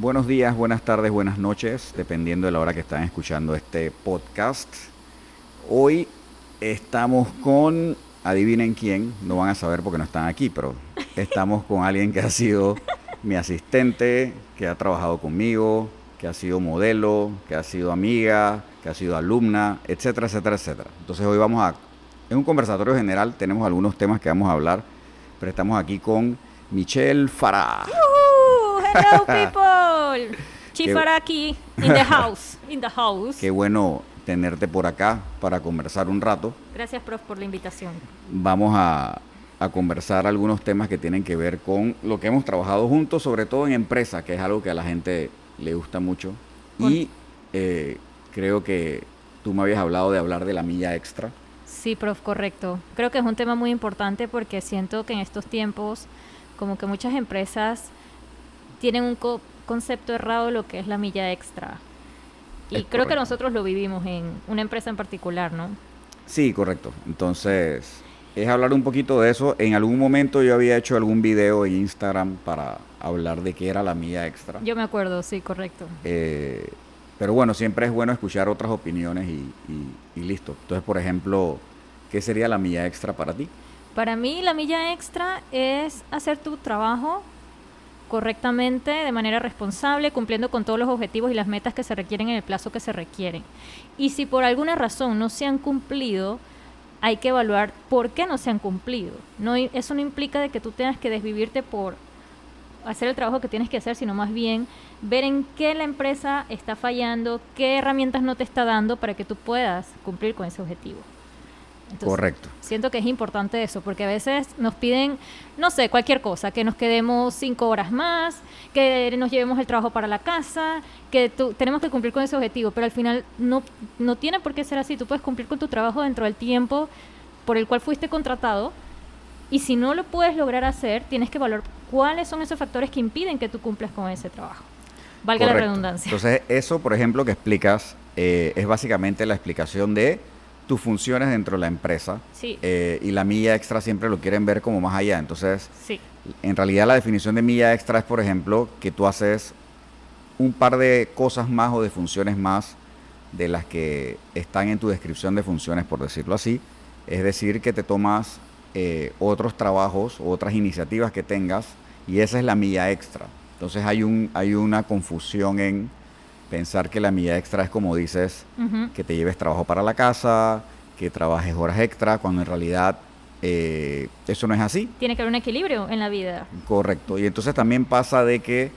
Buenos días, buenas tardes, buenas noches, dependiendo de la hora que están escuchando este podcast. Hoy estamos con, adivinen quién, no van a saber porque no están aquí, pero estamos con alguien que ha sido mi asistente, que ha trabajado conmigo, que ha sido modelo, que ha sido amiga, que ha sido alumna, etcétera, etcétera, etcétera. Entonces hoy vamos a, en un conversatorio general, tenemos algunos temas que vamos a hablar, pero estamos aquí con Michelle Farah. Hello people. Chifara aquí in the house, in the house. Qué bueno tenerte por acá para conversar un rato. Gracias, prof, por la invitación. Vamos a, a conversar algunos temas que tienen que ver con lo que hemos trabajado juntos, sobre todo en empresa, que es algo que a la gente le gusta mucho. Y eh, creo que tú me habías hablado de hablar de la milla extra. Sí, prof, correcto. Creo que es un tema muy importante porque siento que en estos tiempos, como que muchas empresas tienen un co- concepto errado de lo que es la milla extra. Y Es creo que nosotros lo vivimos en una empresa en particular, ¿no? Sí, correcto. Entonces, es hablar un poquito de eso. En algún momento yo había hecho algún video en Instagram para hablar de qué era la milla extra. Yo me acuerdo, sí, correcto. Eh, pero bueno, siempre es bueno escuchar otras opiniones y, y- y listo. Entonces, por ejemplo, ¿qué sería la milla extra para ti? Para mí la milla extra es hacer tu trabajo correctamente, de manera responsable, cumpliendo con todos los objetivos y las metas que se requieren en el plazo que se requieren. Y si por alguna razón no se han cumplido, hay que evaluar por qué no se han cumplido. No, eso no implica de que tú tengas que desvivirte por hacer el trabajo que tienes que hacer, sino más bien ver en qué la empresa está fallando, qué herramientas no te está dando para que tú puedas cumplir con ese objetivo. Entonces, Correcto. Siento que es importante eso, porque a veces nos piden, no sé, cualquier cosa, que nos quedemos cinco horas más, que nos llevemos el trabajo para la casa, que tú- tenemos que cumplir con ese objetivo, pero al final no, no tiene por qué ser así. Tú puedes cumplir con tu trabajo dentro del tiempo por el cual fuiste contratado, y si no lo puedes lograr hacer, tienes que evaluar cuáles son esos factores que impiden que tú cumplas con ese trabajo. Valga la redundancia. Entonces, eso, por ejemplo, que explicas, eh, es básicamente la explicación de tus funciones dentro de la empresa. Sí. eh, y la milla extra siempre lo quieren ver como más allá. Entonces, sí, en realidad la definición de milla extra es, por ejemplo, que tú haces un par de cosas más o de funciones más de las que están en tu descripción de funciones, por decirlo así. Es decir, que te tomas eh, otros trabajos, otras iniciativas que tengas, y esa es la milla extra. Entonces hay, un, hay una confusión en pensar que la milla extra es como dices, que te lleves trabajo para la casa, que trabajes horas extra, cuando en realidad eh, eso no es así. tiene que haber un equilibrio en la vida. Correcto. Y entonces también pasa de que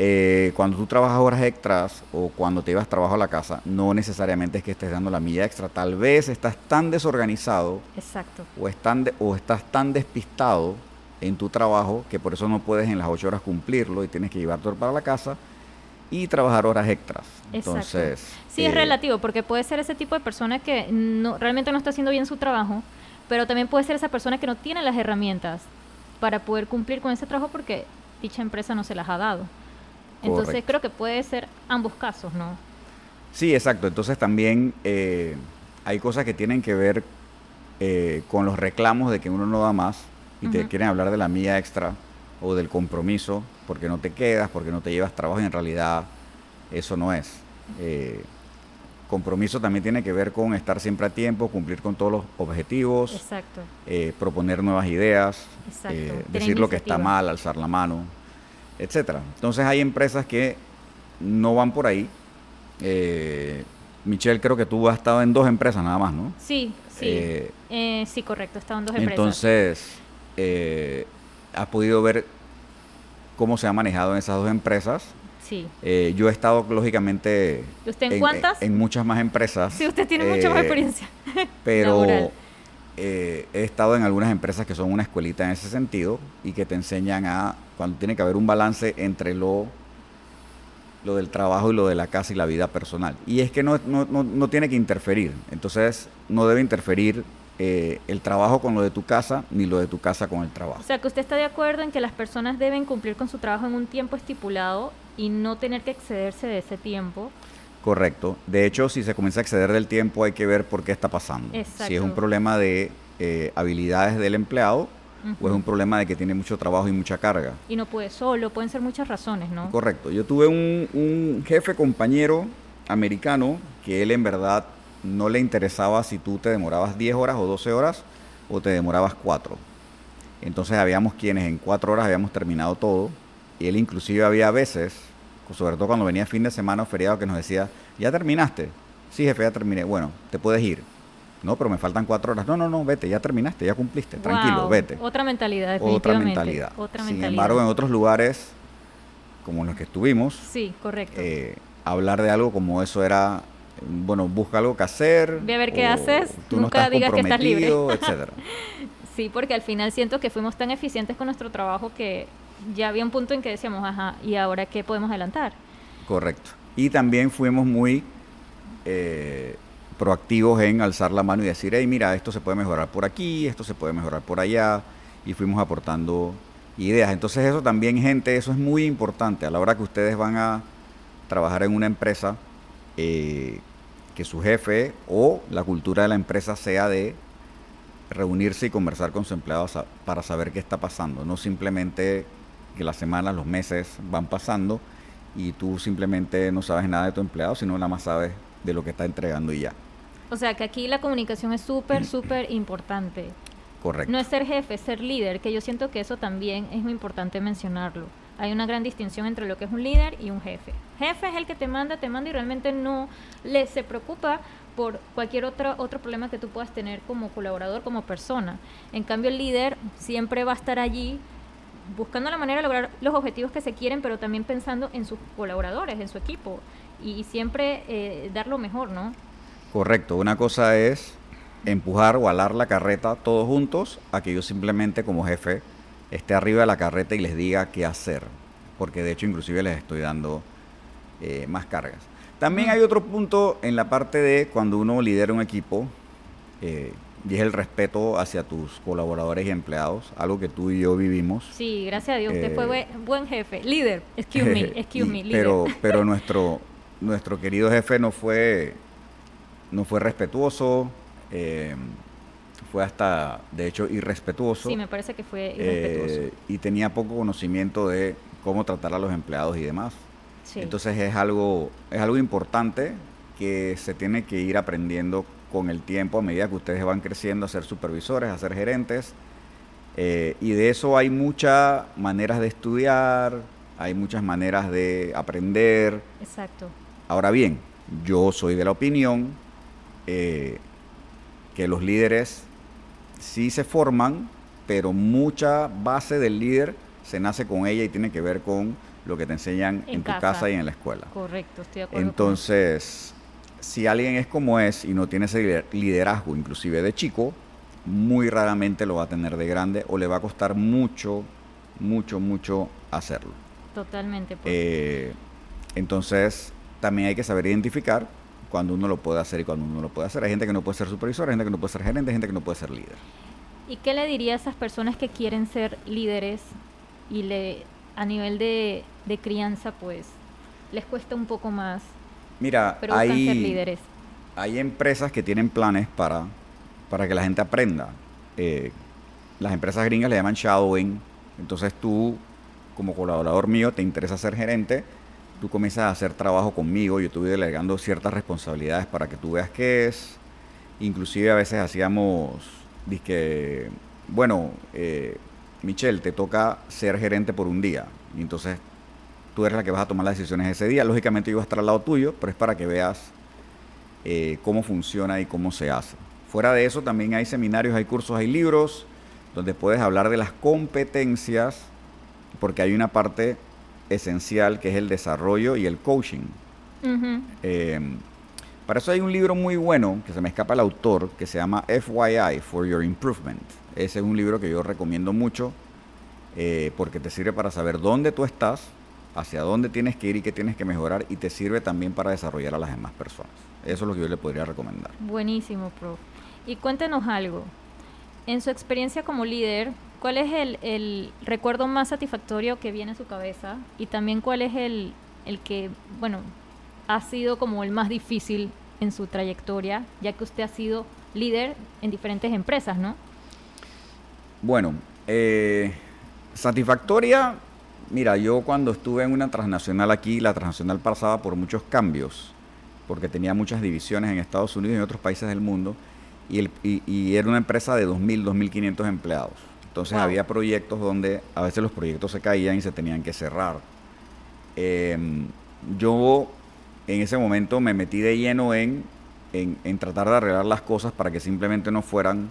eh, cuando tú trabajas horas extras o cuando te llevas trabajo a la casa, no necesariamente es que estés dando la milla extra. Tal vez estás tan desorganizado Exacto. o, están de- o estás tan despistado en tu trabajo que por eso no puedes en las ocho horas cumplirlo y tienes que llevarte para la casa y trabajar horas extras. Exacto. Entonces, Sí, es eh, relativo, porque puede ser ese tipo de persona que no, realmente no está haciendo bien su trabajo, pero también puede ser esa persona que no tiene las herramientas para poder cumplir con ese trabajo porque dicha empresa no se las ha dado. Entonces Correcto. creo que puede ser ambos casos, ¿no? Sí, exacto. Entonces también eh, hay cosas que tienen que ver eh, con los reclamos de que uno no da más y te quieren hablar de la mía extra o del compromiso porque no te quedas, porque no te llevas trabajo y en realidad eso no es. Eh, compromiso también tiene que ver con estar siempre a tiempo, cumplir con todos los objetivos, Exacto. eh, proponer nuevas ideas, Exacto. eh, decir lo que está mal, alzar la mano, etcétera. Entonces hay empresas que no van por ahí. Eh, Michelle, creo que tú has estado en dos empresas nada más, ¿no? Sí, sí. Sí, correcto. Estaban dos empresas. entonces, has podido ver cómo se ha manejado en esas dos empresas. sí. Eh, yo he estado, lógicamente, ¿Y usted en cuántas? En, muchas más empresas. Sí, usted tiene mucha más eh, experiencia. pero eh, he estado en algunas empresas que son una escuelita en ese sentido y que te enseñan a cuando tiene que haber un balance entre lo lo del trabajo y lo de la casa y la vida personal. Y es que no, no, no, no tiene que interferir. Entonces, no debe interferir eh, el trabajo con lo de tu casa, ni lo de tu casa con el trabajo. O sea, que usted está de acuerdo en que las personas deben cumplir con su trabajo en un tiempo estipulado y no tener que excederse de ese tiempo. Correcto. De hecho, si se comienza a exceder del tiempo, hay que ver por qué está pasando. Si es un Exacto. problema de eh, habilidades del empleado o es un problema de que tiene mucho trabajo y mucha carga. Y no puede solo, pueden ser muchas razones, ¿no? Correcto. Yo tuve un, un jefe compañero americano que él en verdad no le interesaba si tú te demorabas 10 horas o 12 horas o te demorabas 4. Entonces habíamos quienes en 4 horas habíamos terminado todo y él inclusive había veces, sobre todo cuando venía fin de semana o feriado, que nos decía, ya terminaste. Sí, jefe, ya terminé. Bueno, te puedes ir. No, pero me faltan cuatro horas. No, no, no, vete, ya terminaste, ya cumpliste, tranquilo, vete. Otra mentalidad, Otra mentalidad. Otra Sin mentalidad. embargo, en otros lugares, como en los que estuvimos, Sí, correcto. eh, hablar de algo como eso era, bueno, busca algo que hacer. Ve a ver qué haces, Tú nunca digas que estás libre. etcétera. Sí, porque al final siento que fuimos tan eficientes con nuestro trabajo que ya había un punto en que decíamos, ajá, ¿y ahora qué podemos adelantar? Correcto. Y también fuimos muy eh, proactivos en alzar la mano y decir, hey, mira, esto se puede mejorar por aquí, esto se puede mejorar por allá, y fuimos aportando ideas. Entonces eso también, gente, eso es muy importante a la hora que ustedes van a trabajar en una empresa, eh, que su jefe o la cultura de la empresa sea de reunirse y conversar con sus empleados para saber qué está pasando, no simplemente que las semanas, los meses van pasando y tú simplemente no sabes nada de tu empleado, sino nada más sabes de lo que está entregando y ya. O sea, que aquí la comunicación es súper, súper importante. Correcto. No es ser jefe, es ser líder, que yo siento que eso también es muy importante mencionarlo. Hay una gran distinción entre lo que es un líder y un jefe. Jefe es el que te manda, te manda y realmente no le se preocupa por cualquier otro, otro problema que tú puedas tener como colaborador, como persona. En cambio, el líder siempre va a estar allí buscando la manera de lograr los objetivos que se quieren, pero también pensando en sus colaboradores, en su equipo, y siempre eh, dar lo mejor, ¿no? Correcto. Una cosa es empujar o alar la carreta todos juntos a que yo simplemente como jefe esté arriba de la carreta y les diga qué hacer. Porque de hecho inclusive les estoy dando eh, más cargas. También hay otro punto en la parte de cuando uno lidera un equipo eh, y es el respeto hacia tus colaboradores y empleados, algo que tú y yo vivimos. Sí, gracias a Dios, usted Eh, fue buen, buen jefe, líder, excuse me, excuse me, líder. pero pero nuestro nuestro querido jefe no fue no fue respetuoso eh, fue hasta de hecho irrespetuoso Sí, me parece que fue eh, irrespetuoso. y tenía poco conocimiento de cómo tratar a los empleados y demás Sí. entonces es algo es algo importante que se tiene que ir aprendiendo con el tiempo a medida que ustedes van creciendo a ser supervisores a ser gerentes eh, y de eso hay muchas maneras de estudiar, hay muchas maneras de aprender. Exacto. Ahora bien, yo soy de la opinión eh, que los líderes sí se forman, pero mucha base del líder se nace con ella y tiene que ver con lo que te enseñan en, En tu casa. y en la escuela. Correcto, estoy de acuerdo. con Entonces, si alguien es como es y no tiene ese lider- liderazgo, inclusive de chico, muy raramente lo va a tener de grande o le va a costar mucho, mucho, mucho hacerlo. Totalmente. Eh, entonces, también hay que saber identificar cuando uno lo puede hacer y cuando uno no lo puede hacer. Hay gente que no puede ser supervisor, hay gente que no puede ser gerente, hay gente que no puede ser líder. ¿Y qué le diría a esas personas que quieren ser líderes y le a nivel de, de crianza, pues, les cuesta un poco más, Mira, pero buscan ser hay, líderes? hay empresas que tienen planes para, para que la gente aprenda. Eh, las empresas gringas le llaman shadowing. Entonces tú, como colaborador mío, te interesa ser gerente, tú comienzas a hacer trabajo conmigo, yo voy delegando ciertas responsabilidades para que tú veas qué es. Inclusive a veces hacíamos, dizque, bueno, eh, Michelle, te toca ser gerente por un día. Y entonces tú eres la que vas a tomar las decisiones ese día. Lógicamente yo voy a estar al lado tuyo, pero es para que veas eh, cómo funciona y cómo se hace. Fuera de eso también hay seminarios, hay cursos, hay libros donde puedes hablar de las competencias, porque hay una parte esencial que es el desarrollo y el coaching. Eh, para eso hay un libro muy bueno, que se me escapa el autor, que se llama FYI, For Your Improvement. Ese es un libro que yo recomiendo mucho, eh, porque te sirve para saber dónde tú estás, hacia dónde tienes que ir y qué tienes que mejorar, y te sirve también para desarrollar a las demás personas. Eso es lo que yo le podría recomendar. Buenísimo, prof. Y cuéntenos algo. En su experiencia como líder, ¿cuál es el, recuerdo más satisfactorio que viene a su cabeza? Y también cuál es el, el que, bueno, ha sido como el más difícil en su trayectoria, ya que usted ha sido líder en diferentes empresas, ¿no? Bueno, Eh, satisfactoria, mira, yo cuando estuve en una transnacional aquí, la transnacional pasaba por muchos cambios, porque tenía muchas divisiones en Estados Unidos y en otros países del mundo, y, el- y- y era una empresa de 2.000, 2.500 empleados. Entonces Wow. había proyectos donde a veces los proyectos se caían y se tenían que cerrar. Em, yo en ese momento me metí de lleno en, en, en tratar de arreglar las cosas para que simplemente no fueran,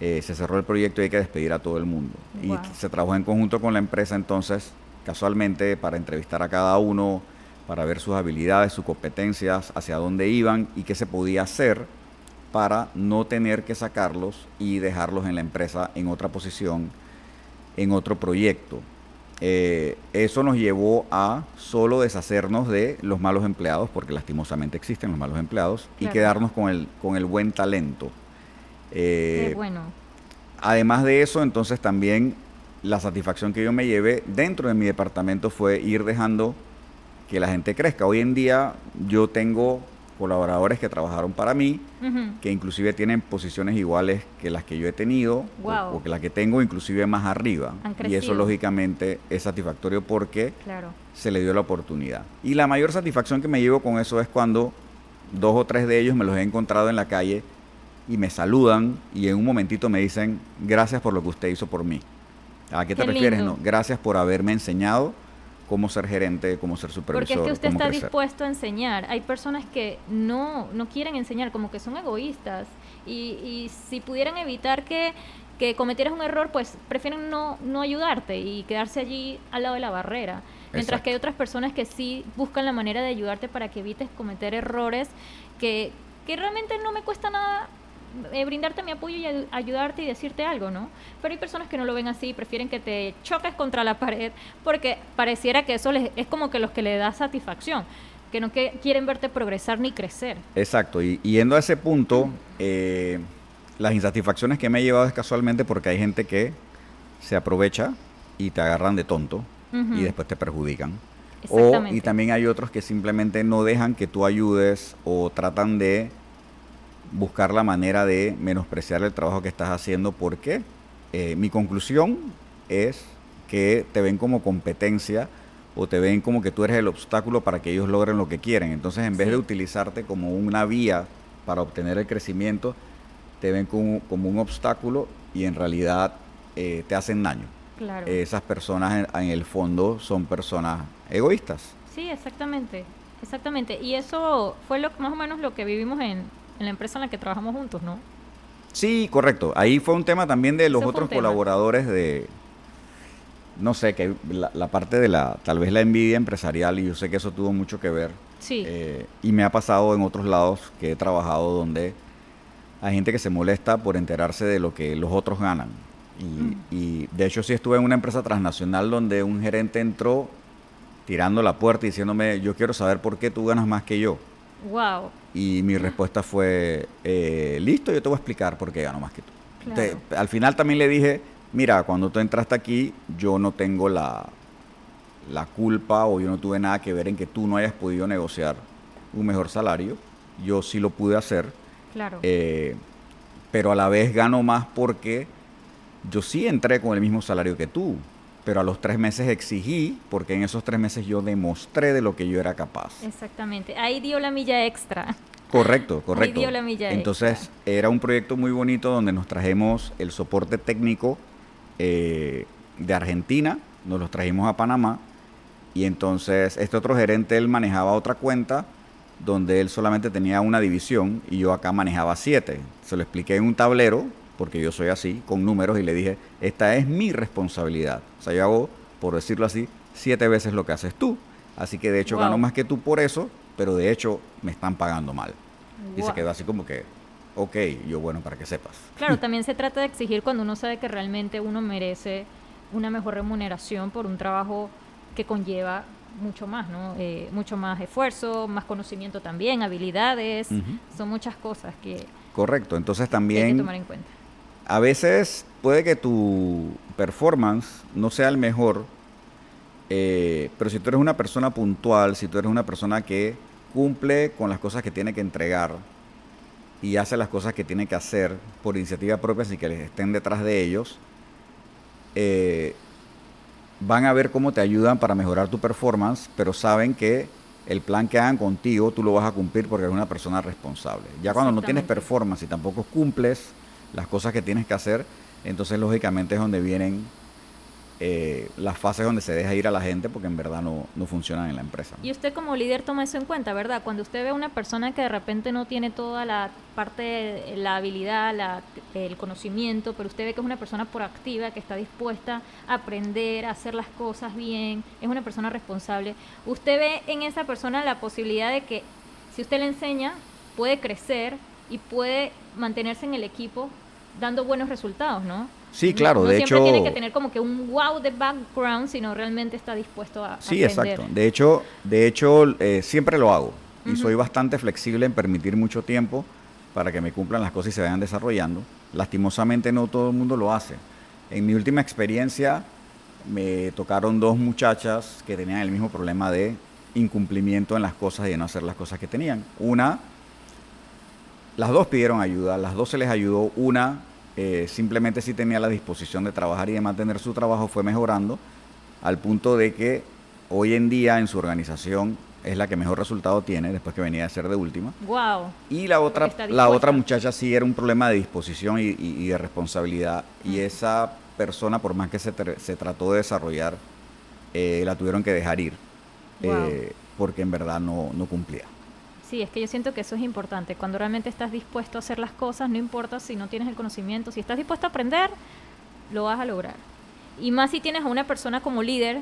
eh, se cerró el proyecto y hay que despedir a todo el mundo. Wow. Y se trabajó en conjunto con la empresa entonces, casualmente, para entrevistar a cada uno, para ver sus habilidades, sus competencias, hacia dónde iban y qué se podía hacer para no tener que sacarlos y dejarlos en la empresa en otra posición, en otro proyecto. Eh, eso nos llevó a solo deshacernos de los malos empleados, porque lastimosamente existen los malos empleados, y quedarnos con el, con el buen talento. Eh, Qué bueno. Además de eso, entonces también la satisfacción que yo me llevé dentro de mi departamento fue ir dejando que la gente crezca. Hoy en día yo tengo colaboradores que trabajaron para mí, que inclusive tienen posiciones iguales que las que yo he tenido o- que las que tengo inclusive más arriba. Y eso lógicamente es satisfactorio porque Claro. se le dio la oportunidad. Y la mayor satisfacción que me llevo con eso es cuando dos o tres de ellos me los he encontrado en la calle y me saludan y en un momentito me dicen gracias por lo que usted hizo por mí. ¿A qué te Qué refieres? lindo. No, gracias por haberme enseñado cómo ser gerente, cómo ser supervisor. Porque es que usted está crecer. dispuesto a enseñar. Hay personas que no, no quieren enseñar, como que son egoístas. Y, y si pudieran evitar que, que cometieras un error, pues prefieren no, no ayudarte y quedarse allí al lado de la barrera. Mientras Exacto. que hay otras personas que sí buscan la manera de ayudarte para que evites cometer errores que, que realmente no me cuesta nada eh, brindarte mi apoyo y ayu- ayudarte y decirte algo, ¿no? Pero hay personas que no lo ven así, prefieren que te choques contra la pared porque pareciera que eso les, es como que los que le da satisfacción, que no que quieren verte progresar ni crecer. Exacto, y yendo a ese punto, eh, las insatisfacciones que me he llevado es casualmente porque hay gente que se aprovecha y te agarran de tonto y después te perjudican. O, y también hay otros que simplemente no dejan que tú ayudes o tratan de buscar la manera de menospreciar el trabajo que estás haciendo porque eh, mi conclusión es que te ven como competencia o te ven como que tú eres el obstáculo para que ellos logren lo que quieren. Entonces, en vez Sí. de utilizarte como una vía para obtener el crecimiento, te ven como, como un obstáculo y en realidad eh, te hacen daño. Claro. Esas personas en, en el fondo son personas egoístas. Sí, exactamente. Exactamente. Y eso fue lo, más o menos lo que vivimos en, en la empresa en la que trabajamos juntos, ¿no? Sí, correcto. Ahí fue un tema también de los otros colaboradores de, no sé, que la, la parte de la, tal vez la envidia empresarial, y yo sé que eso tuvo mucho que ver. Sí. Eh, y me ha pasado en otros lados que he trabajado donde hay gente que se molesta por enterarse de lo que los otros ganan. Y, Mm. y de hecho sí estuve en una empresa transnacional donde un gerente entró tirando la puerta y diciéndome, yo quiero saber por qué tú ganas más que yo. Wow. Y mi respuesta fue, eh, listo, yo te voy a explicar por qué gano más que tú. Claro. Te- al final también le dije, mira, cuando tú entraste aquí, yo no tengo la, la culpa o yo no tuve nada que ver en que tú no hayas podido negociar un mejor salario. Yo sí lo pude hacer, Claro. eh, pero a la vez gano más porque yo sí entré con el mismo salario que tú. Pero a los tres meses exigí, porque en esos tres meses yo demostré de lo que yo era capaz. Exactamente. Ahí dio la milla extra. Correcto, correcto. dio la milla Entonces, extra. era un proyecto muy bonito donde nos trajimos el soporte técnico eh, de Argentina, nos los trajimos a Panamá, y entonces este otro gerente, él manejaba otra cuenta donde él solamente tenía una división y yo acá manejaba siete. Se lo expliqué en un tablero, porque yo soy así, con números, y le dije, esta es mi responsabilidad. O sea, yo hago, por decirlo así, siete veces lo que haces tú. Así que de hecho Wow. gano más que tú por eso, pero de hecho me están pagando mal. Y se quedó así como que, ok, yo bueno, para que sepas. Claro, también se trata de exigir cuando uno sabe que realmente uno merece una mejor remuneración por un trabajo que conlleva mucho más, ¿no? Eh, mucho más esfuerzo, más conocimiento también, habilidades, son muchas cosas que, Correcto, entonces que hay que también tomar en cuenta. A veces puede que tu performance no sea el mejor, eh, pero si tú eres una persona puntual, si tú eres una persona que cumple con las cosas que tiene que entregar y hace las cosas que tiene que hacer por iniciativa propia sin que les estén detrás de ellos, eh, van a ver cómo te ayudan para mejorar tu performance, pero saben que el plan que hagan contigo tú lo vas a cumplir porque eres una persona responsable. Ya cuando no tienes performance y tampoco cumples las cosas que tienes que hacer, entonces lógicamente es donde vienen eh, las fases donde se deja ir a la gente porque en verdad no, no funcionan en la empresa. Y usted como líder toma eso en cuenta, ¿verdad? Cuando usted ve a una persona que de repente no tiene toda la parte, la habilidad, la- el conocimiento, pero usted ve que es una persona proactiva, que está dispuesta a aprender, a hacer las cosas bien, es una persona responsable, usted ve en esa persona la posibilidad de que si usted le enseña, puede crecer y puede mantenerse en el equipo dando buenos resultados, ¿no? Sí, claro, no de siempre hecho- tiene que tener como que un wow de background, sino realmente está dispuesto a Sí, aprender. exacto. De hecho, de hecho eh, siempre lo hago y soy bastante flexible en permitir mucho tiempo para que me cumplan las cosas y se vayan desarrollando. Lastimosamente no todo el mundo lo hace. En mi última experiencia me tocaron dos muchachas que tenían el mismo problema de incumplimiento en las cosas y de no hacer las cosas que tenían. Una, las dos pidieron ayuda, las dos se les ayudó. Una eh, simplemente sí tenía la disposición de trabajar y de mantener su trabajo, fue mejorando al punto de que hoy en día en su organización es la que mejor resultado tiene después que venía a ser de última. Wow. Y la otra, la otra muchacha sí era un problema de disposición y, y- y de responsabilidad. Y esa persona, por más que se, tr- se trató de desarrollar, eh, la tuvieron que dejar ir. Wow. eh, porque en verdad no, no cumplía. Sí, es que yo siento que eso es importante. Cuando realmente estás dispuesto a hacer las cosas, no importa si no tienes el conocimiento, si estás dispuesto a aprender, lo vas a lograr. Y más si tienes a una persona como líder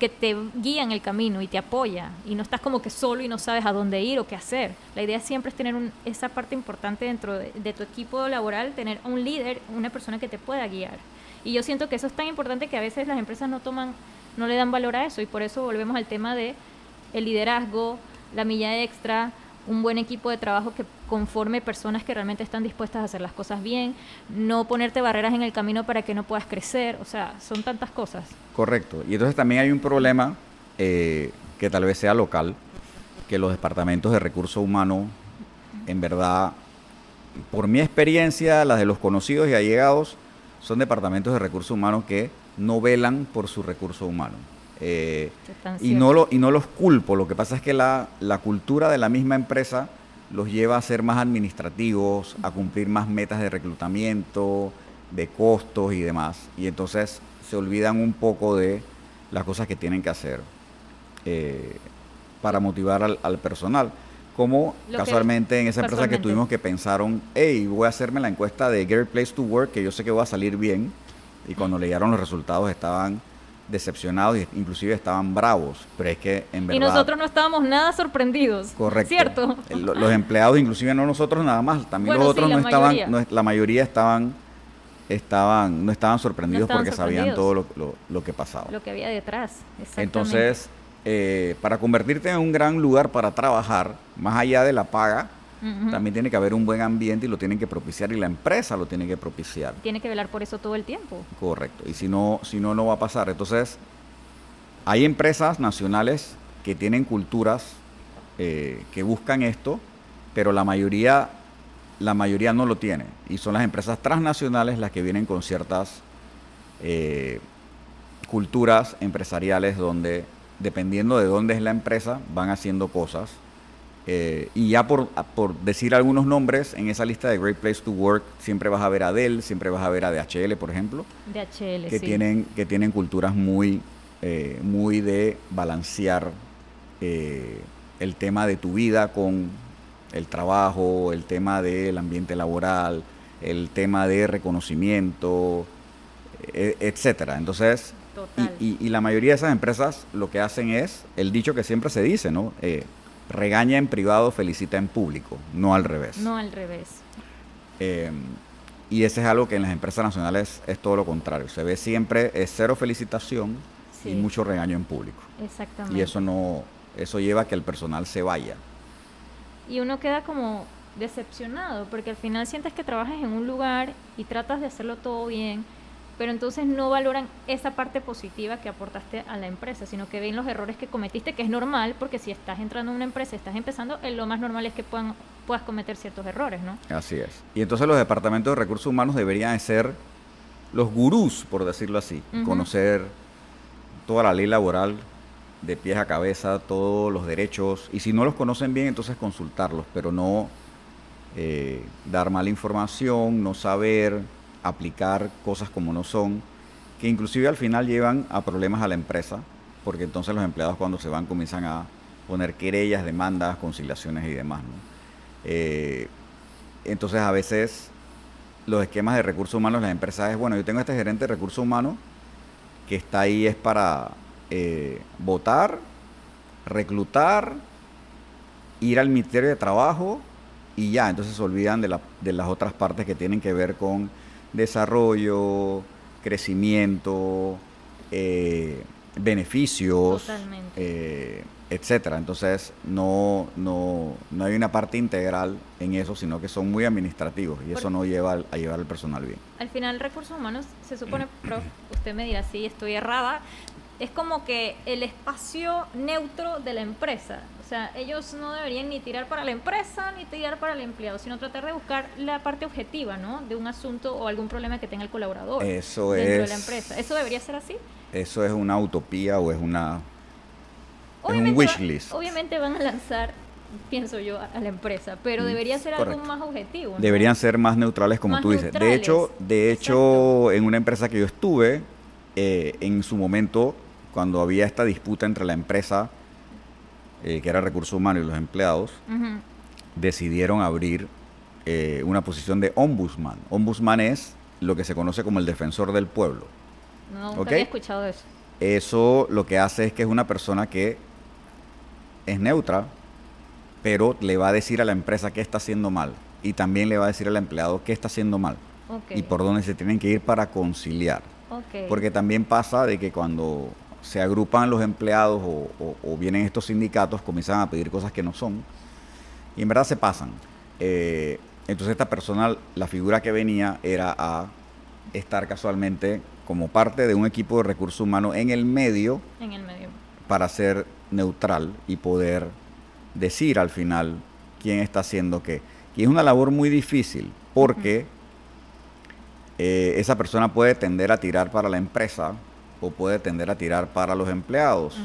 que te guía en el camino y te apoya y no estás como que solo y no sabes a dónde ir o qué hacer. La idea siempre es tener esa parte importante dentro de, de tu equipo laboral, tener un líder, una persona que te pueda guiar. Y yo siento que eso es tan importante que a veces las empresas no toman, no le dan valor a eso y por eso volvemos al tema de el liderazgo, la milla extra, un buen equipo de trabajo que conforme personas que realmente están dispuestas a hacer las cosas bien, no ponerte barreras en el camino para que no puedas crecer, o sea, son tantas cosas. Correcto. Y entonces también hay un problema eh, que tal vez sea local, que los departamentos de recursos humanos, en verdad, por mi experiencia, las de los conocidos y allegados, son departamentos de recursos humanos que no velan por sus recursos humanos. Eh, y, no lo, y no los culpo, lo que pasa es que la, la cultura de la misma empresa los lleva a ser más administrativos, a cumplir más metas de reclutamiento, de costos y demás. Y entonces se olvidan un poco de las cosas que tienen que hacer eh, para motivar al, al personal. Como Lo que- casualmente en esa empresa que tuvimos que pensaron, hey, voy a hacerme la encuesta de Great Place to Work, que yo sé que va a salir bien. Y cuando leyeron los resultados estaban decepcionados e inclusive estaban bravos. Pero es que en verdad... Y nosotros no estábamos nada sorprendidos. Correcto. ¿Cierto? Los empleados, inclusive no nosotros nada más, también Bueno, los otros no estaban, mayoría. no la mayoría estaban, estaban, no estaban sorprendidos estaban porque sabían todo lo, lo- lo que pasaba. Lo que había detrás. exactamente. Entonces, eh, para convertirte en un gran lugar para trabajar, más allá de la paga, También tiene que haber un buen ambiente y lo tienen que propiciar y la empresa lo tiene que propiciar. Tiene que velar por eso todo el tiempo. Correcto. Y si no, si no, no va a pasar. Entonces, hay empresas nacionales que tienen culturas eh, que buscan esto, pero la mayoría, la mayoría no lo tiene. Y son las empresas transnacionales las que vienen con ciertas eh, culturas empresariales donde, dependiendo de dónde es la empresa, van haciendo cosas. Eh, y ya por, por decir algunos nombres, en esa lista de Great Place to Work siempre vas a ver a Dell, siempre vas a ver a DHL, por ejemplo, DHL, que, sí. tienen, que tienen culturas muy, eh, muy de balancear eh, el tema de tu vida con el trabajo, el tema del ambiente laboral, el tema de reconocimiento, e- etcétera. Entonces, Total. y, y- y la mayoría de esas empresas lo que hacen es el dicho que siempre se dice, ¿no? Regaña en privado, felicita en público, no al revés. No al revés. Eh, y ese es algo que en las empresas nacionales es todo lo contrario. Se ve siempre es cero felicitación Sí. y mucho regaño en público. Exactamente. Y eso no, eso lleva a que el personal se vaya. y uno queda como decepcionado porque al final sientes que trabajas en un lugar y tratas de hacerlo todo bien, pero entonces no valoran esa parte positiva que aportaste a la empresa, sino que ven los errores que cometiste, que es normal, porque si estás entrando en una empresa, estás empezando, eh, lo más normal es que puedan, puedas cometer ciertos errores, ¿no? Así es. Y entonces los departamentos de recursos humanos deberían de ser los gurús, por decirlo así, conocer toda la ley laboral de pies a cabeza, todos los derechos, y si no los conocen bien, entonces consultarlos, pero no eh, dar mala información, no saber aplicar cosas como no son, que inclusive al final llevan a problemas a la empresa, porque entonces los empleados cuando se van comienzan a poner querellas, demandas, conciliaciones y demás. Eh, entonces a veces los esquemas de recursos humanos, las empresas es, bueno, yo tengo este gerente de recursos humanos que está ahí es para eh, votar, reclutar, ir al Ministerio de Trabajo y ya, entonces se olvidan de, de las otras partes que tienen que ver con desarrollo, crecimiento, eh, beneficios, eh, etcétera. Entonces no, no, no hay una parte integral en eso, sino que son muy administrativos y eso no lleva al- a llevar al personal bien. Al final, recursos humanos se supone, prof, usted me dirá si estoy errada, es como que el espacio neutro de la empresa. O sea, ellos no deberían ni tirar para la empresa ni tirar para el empleado, sino tratar de buscar la parte objetiva, ¿no? De un asunto o algún problema que tenga el colaborador Eso dentro de es- la empresa. ¿Eso debería ser así? Eso es una utopía o es una... Es un Obviamente wish list. Obviamente van a lanzar, pienso yo, a la empresa, pero Mm, debería ser algo correcto. más objetivo. ¿no? Deberían ser más neutrales como Más tú dices. De neutrales, hecho, de hecho, exacto. en una empresa que yo estuve, eh, en su momento, cuando había esta disputa entre la empresa, eh, que era recursos humanos y los empleados, decidieron abrir eh, una posición de ombudsman. Ombudsman es lo que se conoce como el defensor del pueblo. No, nunca Ok. había escuchado eso. Eso lo que hace es que es una persona que es neutra, pero le va a decir a la empresa qué está haciendo mal y también le va a decir al empleado qué está haciendo mal y por dónde se tienen que ir para conciliar. Porque también pasa de que cuando se agrupan los empleados o, o- o vienen estos sindicatos, comienzan a pedir cosas que no son y en verdad se pasan. Eh, entonces esta persona, la figura que venía era a estar casualmente como parte de un equipo de recursos humanos en el medio En el medio. para ser neutral y poder decir al final quién está haciendo qué. Y es una labor muy difícil porque eh, esa persona puede tender a tirar para la empresa o puede tender a tirar para los empleados.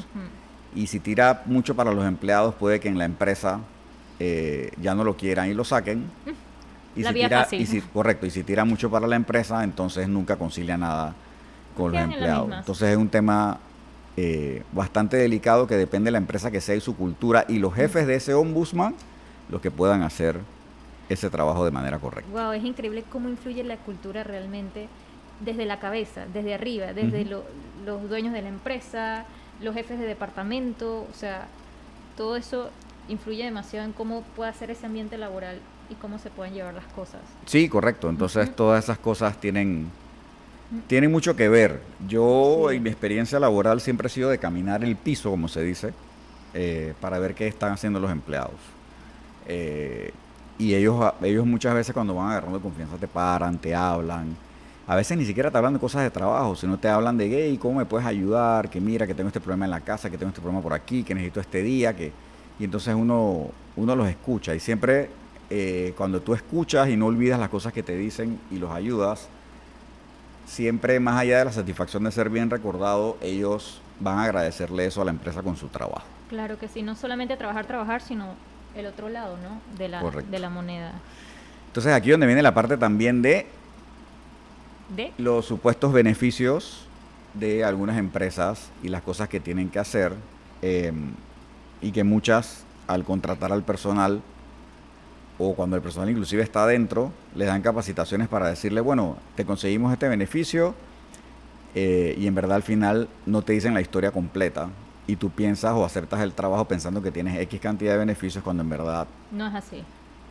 Y si tira mucho para los empleados, puede que en la empresa eh, ya no lo quieran y lo saquen. Y La si vía tira, fácil. y si, correcto, y si tira mucho para la empresa, entonces nunca concilia nada con los Quedan empleados. Entonces es un tema eh, bastante delicado que depende de la empresa que sea y su cultura y los jefes de ese ombudsman los que puedan hacer ese trabajo de manera correcta. Wow, es increíble cómo influye la cultura realmente desde la cabeza, desde arriba, desde lo- los dueños de la empresa, los jefes de departamento, o sea, todo eso influye demasiado en cómo puede ser ese ambiente laboral y cómo se pueden llevar las cosas. Sí, correcto. Entonces todas esas cosas tienen, tienen mucho que ver. Yo Sí. en mi experiencia laboral siempre he sido de caminar el piso, como se dice, eh, para ver qué están haciendo los empleados. Eh, y ellos, ellos muchas veces cuando van agarrando confianza te paran, te hablan. A veces ni siquiera te hablan de cosas de trabajo, sino te hablan de, hey, ¿cómo me puedes ayudar? Que mira, que tengo este problema en la casa, que tengo este problema por aquí, que necesito este día, que... Y entonces uno, uno los escucha y siempre eh, cuando tú escuchas y no olvidas las cosas que te dicen y los ayudas, siempre más allá de la satisfacción de ser bien recordado, ellos van a agradecerle eso a la empresa con su trabajo. Claro que sí, no solamente trabajar, trabajar, sino el otro lado, ¿no? De la, Correcto. de la moneda. Entonces aquí donde viene la parte también de De los supuestos beneficios de algunas empresas y las cosas que tienen que hacer eh, y que muchas al contratar al personal o cuando el personal inclusive está adentro les dan capacitaciones para decirle bueno te conseguimos este beneficio eh, y en verdad al final no te dicen la historia completa y tú piensas o aceptas el trabajo pensando que tienes X cantidad de beneficios cuando en verdad no es así.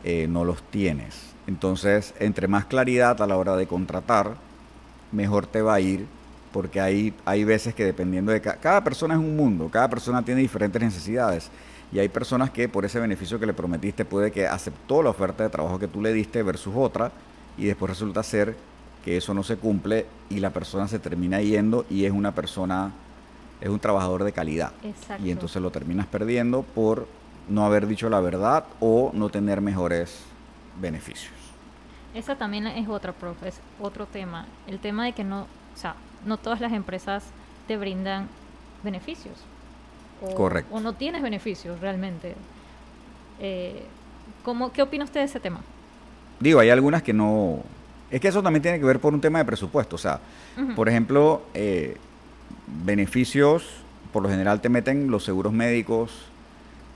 eh, no los tienes. Entonces, entre más claridad a la hora de contratar, mejor te va a ir, porque hay, hay veces que dependiendo de ca- cada persona es un mundo, cada persona tiene diferentes necesidades. Y hay personas que por ese beneficio que le prometiste puede que aceptó la oferta de trabajo que tú le diste versus otra y después resulta ser que eso no se cumple y la persona se termina yendo y es una persona, es un trabajador de calidad. Exacto. Y entonces lo terminas perdiendo por no haber dicho la verdad o no tener mejores beneficios. Esa también es otra, profe, es otro tema. El tema de que no, o sea, no todas las empresas te brindan beneficios. O, Correcto. O no tienes beneficios realmente. Eh, ¿cómo, ¿Qué opina usted de ese tema? Digo, hay algunas que no... Es que eso también tiene que ver por un tema de presupuesto. O sea, por ejemplo, eh, beneficios, por lo general te meten los seguros médicos,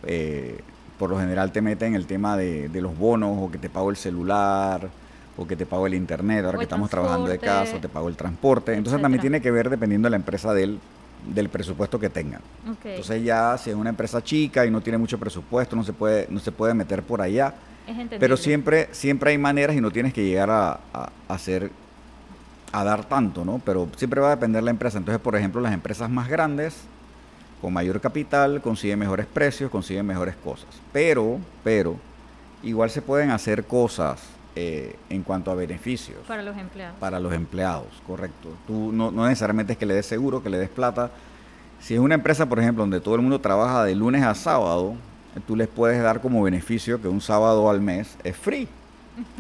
eh, por lo general te meten el tema de, de los bonos, o que te pago el celular, o que te pago el internet, ahora O que estamos trabajando de casa, te pago el transporte. Entonces también tiene que ver dependiendo de la empresa del, del presupuesto que tengan. Entonces ya si es una empresa chica y no tiene mucho presupuesto, no se puede, no se puede meter por allá. Pero siempre, siempre hay maneras y no tienes que llegar a, a- a hacer, a dar tanto, ¿no? Pero siempre va a depender la empresa. Entonces, por ejemplo, las empresas más grandes, con mayor capital, consiguen mejores precios, consiguen mejores cosas. Pero, pero, igual se pueden hacer cosas eh, en cuanto a beneficios Para los empleados. para los empleados, correcto. Tú no, no necesariamente es que le des seguro, que le des plata. Si es una empresa, por ejemplo, donde todo el mundo trabaja de lunes a sábado, eh, tú les puedes dar como beneficio que un sábado al mes es free.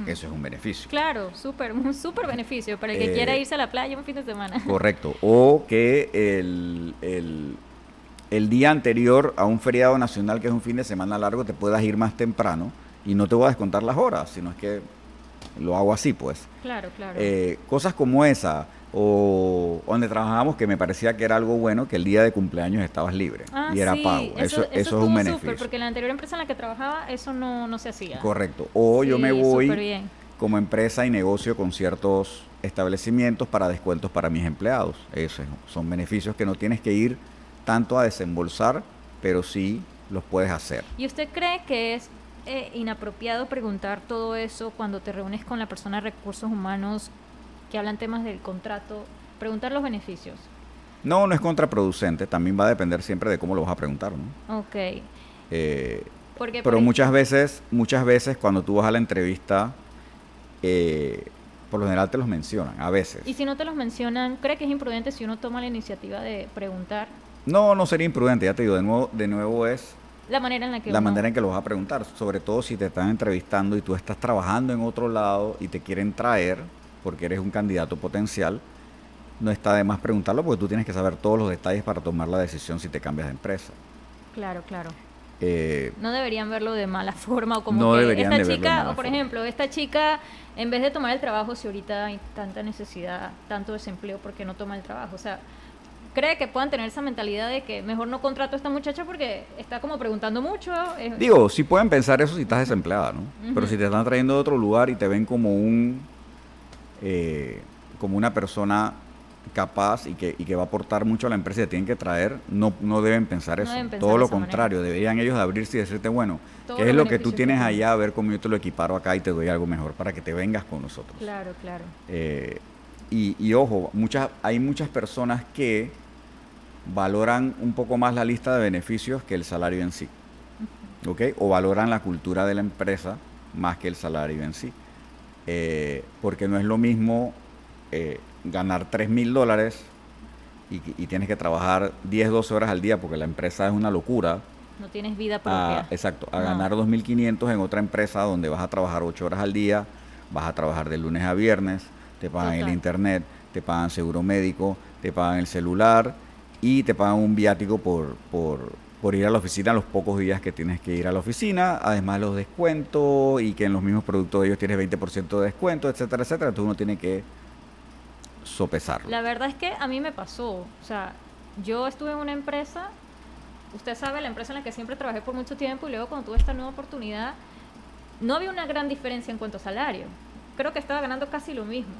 Eso es un beneficio. Claro, súper, un súper beneficio para el que Eh, quiera irse a la playa un fin de semana. Correcto. O que el, el, el día anterior a un feriado nacional, que es un fin de semana largo, te puedas ir más temprano y no te voy a descontar las horas, sino es que lo hago así, pues. Claro, claro. Eh, cosas como esa, o donde trabajábamos que me parecía que era algo bueno, que el día de cumpleaños estabas libre Ah, y era sí, pago. Eso, eso, es un beneficio. porque en la anterior empresa en la que trabajaba eso no, no se hacía. Correcto. O yo me voy bien. como empresa y negocio con ciertos establecimientos para descuentos para mis empleados. Eso es- son beneficios que no tienes que ir tanto a desembolsar, pero sí los puedes hacer. ¿Y usted cree que es eh, inapropiado preguntar todo eso cuando te reúnes con la persona de recursos humanos que hablan temas del contrato? Preguntar los beneficios. No, no es contraproducente, también va a depender siempre de cómo lo vas a preguntar, ¿no? Ok. Eh, Porque Pero por- muchas veces, muchas veces cuando tú vas a la entrevista, eh, por lo general te los mencionan, a veces. Y si no te los mencionan, ¿cree que es imprudente si uno toma la iniciativa de preguntar No, no sería imprudente, ya te digo, de nuevo, de nuevo es la manera en la que la uno- manera en que lo vas a preguntar, sobre todo si te están entrevistando y tú estás trabajando en otro lado y te quieren traer porque eres un candidato potencial, no está de más preguntarlo porque tú tienes que saber todos los detalles para tomar la decisión si te cambias de empresa. Claro, claro. Eh, No deberían verlo de mala forma o como No que esta chica, o por ejemplo, esta chica, en vez de tomar el trabajo, si ahorita hay tanta necesidad, tanto desempleo, ¿por qué no toma el trabajo? O sea, cree que puedan tener esa mentalidad de que mejor no contrato a esta muchacha porque está como preguntando mucho. Digo, sí pueden pensar eso si estás desempleada, ¿no? Pero si te están trayendo de otro lugar y te ven como un eh, como una persona capaz y que, y que va a aportar mucho a la empresa y te tienen que traer, no, no deben pensar No eso. deben pensar Todo lo manera. contrario, deberían ellos abrirse y decirte, bueno, ¿qué es lo que tú que tienes allá? A ver cómo yo te lo equiparo acá y te doy algo mejor para que te vengas con nosotros. Claro, claro. Eh, y, y ojo, muchas, hay muchas personas que valoran un poco más la lista de beneficios que el salario en sí. ¿Ok? O valoran la cultura de la empresa más que el salario en sí. Eh, porque no es lo mismo eh, ganar 3 mil dólares y, y tienes que trabajar 10, 12 horas al día porque la empresa es una locura. No tienes vida a- propia. exacto, a No. ganar 2.500 en otra empresa donde vas a trabajar 8 horas al día, vas a trabajar de lunes a viernes, te pagan el internet, te pagan seguro médico, te pagan el celular y te pagan un viático por, por, por ir a la oficina los pocos días que tienes que ir a la oficina, además los descuentos y que en los mismos productos de ellos tienes 20% de descuento, etcétera, etcétera, entonces uno tiene que sopesarlo. La verdad es que a mí me pasó. O sea, yo estuve en una empresa, usted sabe, la empresa en la que siempre trabajé por mucho tiempo y luego cuando tuve esta nueva oportunidad, no había una gran diferencia en cuanto a salario. Creo que estaba ganando casi lo mismo.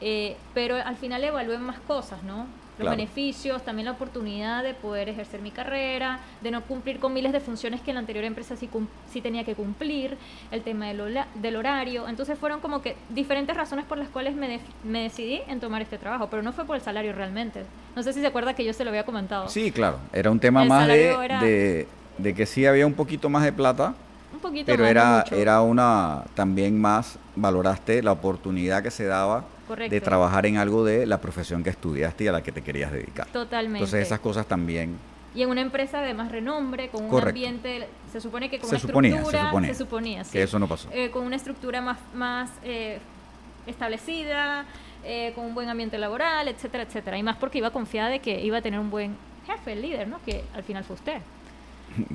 Eh, pero al final evalué más cosas, ¿no? Los Claro. beneficios, también la oportunidad de poder ejercer mi carrera, de no cumplir con miles de funciones que en la anterior empresa sí, sí tenía que cumplir, el tema del, horario. Entonces fueron como que diferentes razones por las cuales me, me decidí en tomar este trabajo, pero no fue por el salario realmente. No sé si se acuerda que yo se lo había comentado. Sí, claro, era un tema El más de, era- de, de que sí había un poquito más de plata, Un poquito pero más, era, era una, también más, valoraste la oportunidad que se daba Correcto. de trabajar en algo de la profesión que estudiaste y a la que te querías dedicar. Totalmente. Entonces esas cosas también Y en una empresa de más renombre, con un Correcto. ambiente, se supone que con Se una suponía, se estructura, suponía suponía, sí. que eso no pasó. Eh, con una estructura más, más eh, establecida, eh, con un buen ambiente laboral, etcétera, etcétera. Y más porque iba confiada de que iba a tener un buen jefe, el líder, ¿no? Que al final fue usted.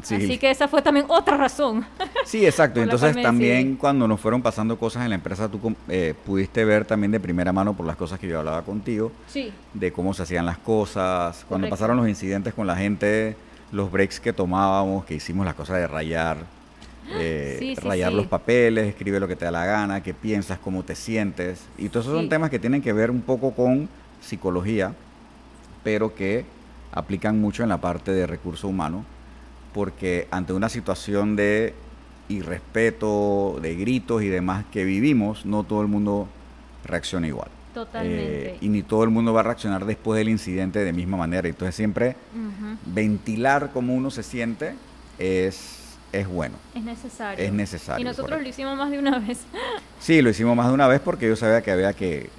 Sí. Así que esa fue también otra razón. Sí, exacto. Entonces también decidí. cuando nos fueron pasando cosas en la empresa, tú eh, pudiste ver también de primera mano por las cosas que yo hablaba contigo, Sí, de cómo se hacían las cosas, cuando Correcto. pasaron los incidentes con la gente, los breaks que tomábamos, que hicimos las cosas de rayar, eh, Sí, sí, rayar los papeles, escribe lo que te da la gana, qué piensas, cómo te sientes. Y todos esos son temas que tienen que ver un poco con psicología, pero que aplican mucho en la parte de recurso humano, porque ante una situación de irrespeto, de gritos y demás que vivimos, no todo el mundo reacciona igual. totalmente. Eh, y ni todo el mundo va a reaccionar después del incidente de misma manera. Entonces siempre ventilar cómo uno se siente es, es bueno. Es necesario. Es necesario, Y nosotros correcto. lo hicimos más de una vez. Sí, lo hicimos más de una vez porque yo sabía que había que,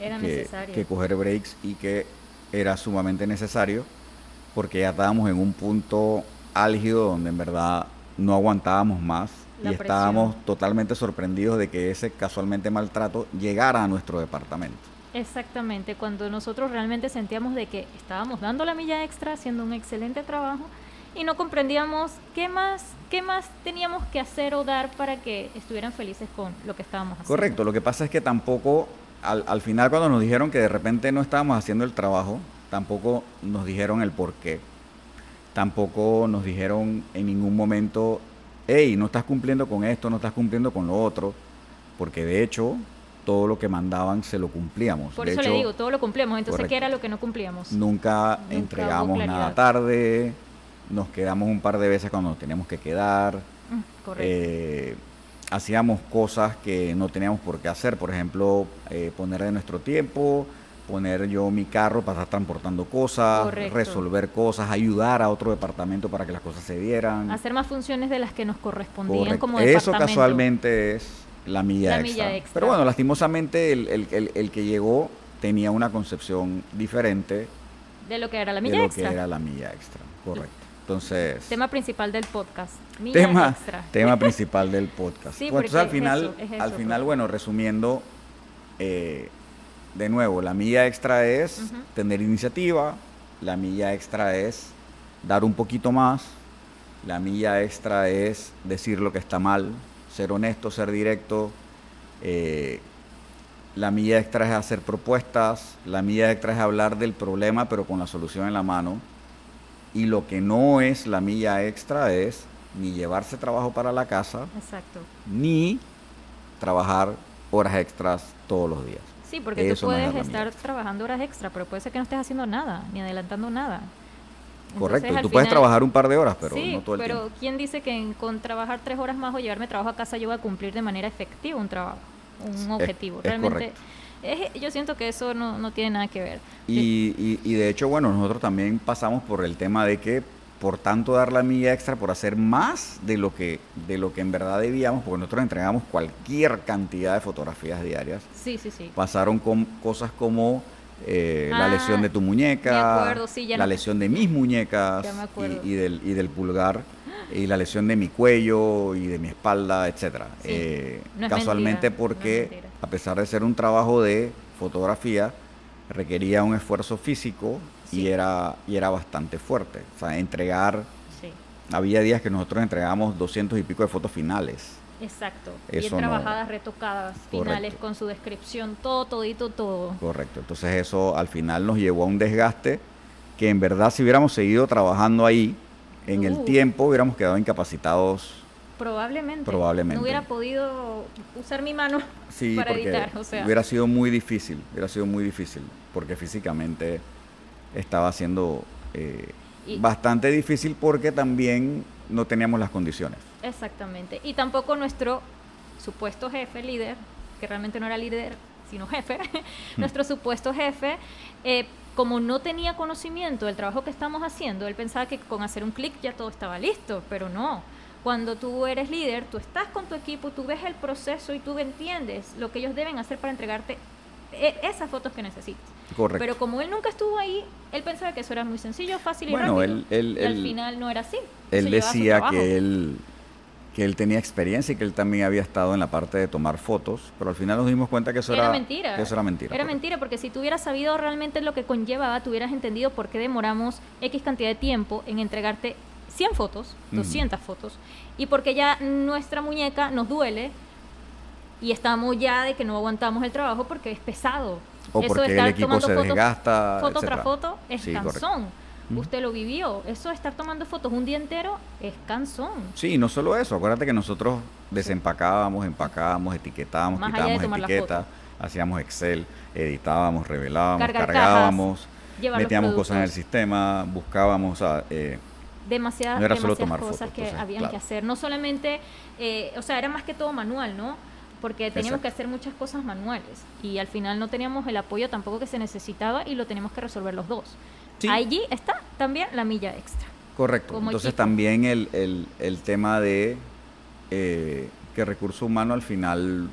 Era que, necesario. que coger breaks y que era sumamente necesario porque ya estábamos en un punto álgido donde en verdad no aguantábamos más La y presión. estábamos totalmente sorprendidos de que ese casualmente maltrato llegara a nuestro departamento. Exactamente, cuando nosotros realmente sentíamos de que estábamos dando la milla extra, haciendo un excelente trabajo y no comprendíamos qué más, qué más teníamos que hacer o dar para que estuvieran felices con lo que estábamos haciendo. Correcto, lo que pasa es que tampoco, al, al final cuando nos dijeron que de repente no estábamos haciendo el trabajo, tampoco nos dijeron el por qué. Tampoco nos dijeron en ningún momento, hey, no estás cumpliendo con esto, no estás cumpliendo con lo otro, porque de hecho todo lo que mandaban se lo cumplíamos. Por de eso hecho, le digo, todo lo cumplíamos, entonces correcto. ¿qué era lo que no cumplíamos? nunca, entregamos nada tarde, nos quedamos un par de veces cuando nos teníamos que quedar. Mm, Correcto. Eh, hacíamos cosas que no teníamos por qué hacer, por ejemplo, eh, poner de nuestro tiempo, poner yo mi carro para estar transportando cosas, Correcto. resolver cosas, ayudar a otro departamento para que las cosas se dieran. Hacer más funciones de las que nos correspondían Correcto. como Eso departamento. casualmente es la milla, La extra. milla extra. Pero bueno, lastimosamente el, el- el- el que llegó tenía una concepción diferente De lo que era la de milla lo extra. que era la milla extra. Correcto. Entonces, Tema principal del podcast. Milla tema, extra. tema principal del podcast. Sí, Bueno, entonces al porque es final, eso, es al eso, final, pues. bueno, resumiendo, eh, de nuevo, la milla extra es tener iniciativa, la milla extra es dar un poquito más, la milla extra es decir lo que está mal, ser honesto, ser directo, eh, la milla extra es hacer propuestas, la milla extra es hablar del problema pero con la solución en la mano. Y lo que no es la milla extra es ni llevarse trabajo para la casa, Exacto. ni trabajar horas extras todos los días. Sí, porque tú Eso es puedes estar trabajando horas extra, pero puede ser que no estés haciendo nada, ni adelantando nada. Correcto, Entonces, tú puedes trabajar un par de horas, pero sí, no todo el pero tiempo. ¿quién dice que en- con trabajar tres horas más o llevarme trabajo a casa yo voy a cumplir de manera efectiva un trabajo, un objetivo? es Realmente, es- yo siento que eso no, no tiene nada que ver. Y, y- y de hecho, bueno, nosotros también pasamos por el tema de que por tanto dar la milla extra, por hacer más de lo que, de lo que en verdad debíamos, porque nosotros entregamos cualquier cantidad de fotografías diarias, Sí, sí, sí. pasaron con cosas como eh, la Ah, lesión de tu muñeca, acuerdo, sí, la no- lesión de mis muñecas y, y del, y del pulgar, y la lesión de mi cuello y de mi espalda, etcétera. Sí, Eh, no es casualmente mentira, no es porque a pesar de ser un trabajo de fotografía, requería un esfuerzo físico y Sí. era y era bastante fuerte. O sea, entregar, Sí, había días que nosotros entregábamos 200 y pico de fotos finales. exacto. Eso Bien no- trabajadas, retocadas, finales Correcto. con su descripción, todo, todito, todo. Correcto. Entonces eso al final nos llevó a un desgaste que en verdad si hubiéramos seguido trabajando ahí, en el Uh. tiempo hubiéramos quedado incapacitados. Probablemente. Probablemente. No hubiera podido usar mi mano Sí, para editar, o sea. hubiera sido muy difícil, hubiera sido muy difícil, porque físicamente estaba siendo eh, Y- bastante difícil porque también no teníamos las condiciones. Exactamente. Y tampoco nuestro supuesto jefe, líder, que realmente no era líder, sino jefe, nuestro supuesto jefe, eh, como no tenía conocimiento del trabajo que estamos haciendo, él pensaba que con hacer un clic ya todo estaba listo, pero no. Cuando tú eres líder, tú estás con tu equipo, tú ves el proceso y tú entiendes lo que ellos deben hacer para entregarte esas fotos que necesitas. Correcto. Pero como él nunca estuvo ahí, él pensaba que eso era muy sencillo, fácil y Bueno, rápido. él- él- y al él- final no era así. Él decía que él, que él tenía experiencia y que él también había estado en la parte de tomar fotos, pero al final nos dimos cuenta que eso era, era mentira. que eso era mentira. Era correcto. mentira, porque si tú hubieras sabido realmente lo que conllevaba, tú hubieras entendido por qué demoramos X cantidad de tiempo en entregarte 100 fotos, Ujú. 200 fotos, y porque ya nuestra muñeca nos duele y estamos ya de que no aguantamos el trabajo porque es pesado. O Eso de porque el estar equipo tomando se fotos, desgasta, foto etcétera. tras foto es Sí, cansón. Usted lo vivió. Eso de estar tomando fotos un día entero es cansón. Sí, y no solo eso, acuérdate que nosotros desempacábamos, empacábamos, etiquetábamos, Más quitábamos etiquetas, hacíamos Excel, editábamos, revelábamos, Cargar cargábamos, metíamos cosas en el sistema, buscábamos, sea, eh, demasiadas, No era solo demasiadas tomar cosas fotos, que entonces, habían claro. que hacer. No solamente, eh, o sea, era más que todo manual, ¿no? Porque teníamos Exacto. que hacer muchas cosas manuales y al final no teníamos el apoyo tampoco que se necesitaba y lo teníamos que resolver los dos. Sí. Allí está también la milla extra. Correcto. Entonces equipo. también el, el- el tema de eh, que recurso humano al final,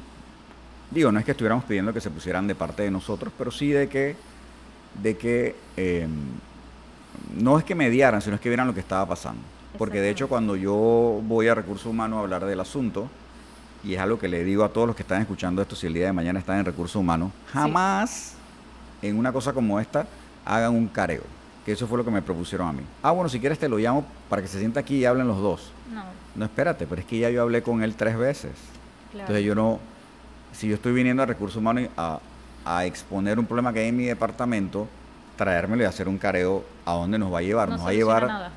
digo, no es que estuviéramos pidiendo que se pusieran de parte de nosotros, pero sí de que, de que eh, no es que mediaran, sino es que vieran lo que estaba pasando. Porque de hecho cuando yo voy a recursos humanos a hablar del asunto, y es algo que le digo a todos los que están escuchando esto, si el día de mañana están en recursos humanos, jamás en una cosa como esta hagan un careo. Que eso fue lo que me propusieron a mí. Ah, bueno, si quieres te lo llamo para que se sienta aquí y hablen los dos. No, No, espérate, pero es que ya yo hablé con él tres veces. claro. Entonces yo no, si yo estoy viniendo a recursos humanos a, a exponer un problema que hay en mi departamento, traérmelo y hacer un careo, ¿a dónde nos va a llevar? no nos va a llevar nada.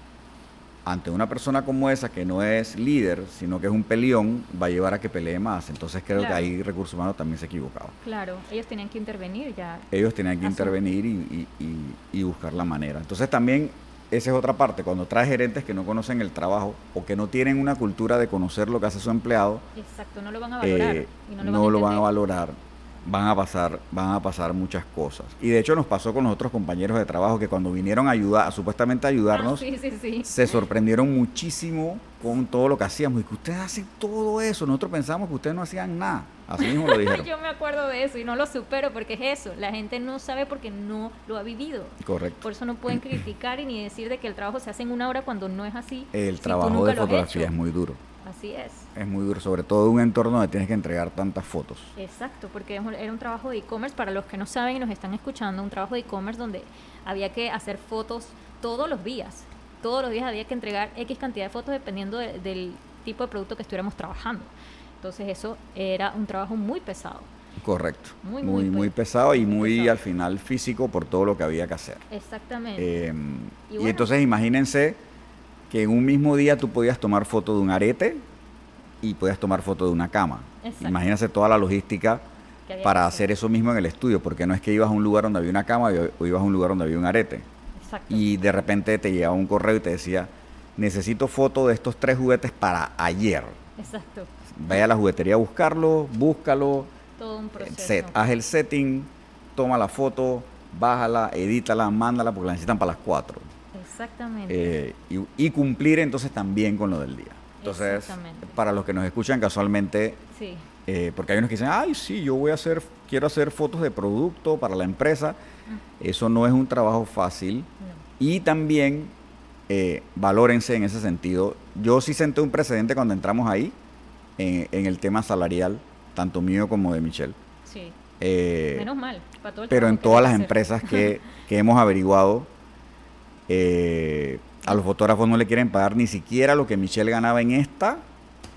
Ante una persona como esa que no es líder, sino que es un peleón, va a llevar a que pelee más. Entonces creo que ahí recursos humanos también se equivocaba. Claro, ellos tenían que intervenir ya. ellos tenían que intervenir y, y- y- y buscar la manera. Entonces también esa es otra parte, cuando traes gerentes que no conocen el trabajo o que no tienen una cultura de conocer lo que hace su empleado, Exacto, no lo van a valorar. eh, y no no, lo van a, lo van a entender. valorar, van a pasar, van a pasar muchas cosas. Y de hecho nos pasó con los otros compañeros de trabajo que cuando vinieron a ayudar, a supuestamente ayudarnos, Ah, sí, sí, sí. se sorprendieron muchísimo con todo lo que hacíamos y que ustedes hacen todo eso. Nosotros pensamos que ustedes no hacían nada. Así mismo lo dijeron. Yo me acuerdo de eso y no lo supero porque es eso. La gente no sabe porque no lo ha vivido. Correcto. Por eso no pueden criticar y ni decir de que el trabajo se hace en una hora cuando no es así. El si trabajo de fotografía es muy duro. Así es. Es muy duro, sobre todo en un entorno donde tienes que entregar tantas fotos. Exacto, porque era un trabajo de e-commerce, para los que no saben y nos están escuchando, un trabajo de e-commerce donde había que hacer fotos todos los días. Todos los días había que entregar X cantidad de fotos dependiendo de- del tipo de producto que estuviéramos trabajando. Entonces eso era un trabajo muy pesado. Correcto. Muy, Muy, muy muy, pe- pesado y muy pesado. al final físico por todo lo que había que hacer. Exactamente. Eh, Y y, entonces imagínense que en un mismo día tú podías tomar foto de un arete y podías tomar foto de una cama. Exacto. Imagínense toda la logística para hacer eso mismo en el estudio, porque no es que ibas a un lugar donde había una cama o ibas a un lugar donde había un arete. Exacto. y de repente te llegaba un correo y te decía, necesito foto de estos tres juguetes para ayer. Exacto. Vaya a la juguetería a buscarlo, búscalo, Todo un proceso. set, haz el setting, toma la foto, bájala, edítala, mándala porque la necesitan para las 4. Exactamente. y, y cumplir entonces también con lo del día. Entonces, para los que nos escuchan casualmente, sí. eh, porque hay unos que dicen, ay, sí, yo voy a hacer, quiero hacer fotos de producto para la empresa. Eso no es un trabajo fácil. No. Y también eh, valórense en ese sentido. Yo sí senté un precedente cuando entramos ahí, en, en el tema salarial, tanto mío como de Michelle. Sí. Eh, Menos mal. para todo el pero en todas las hacer. empresas que, que hemos averiguado, eh, a los fotógrafos no le quieren pagar ni siquiera lo que Michelle ganaba en esta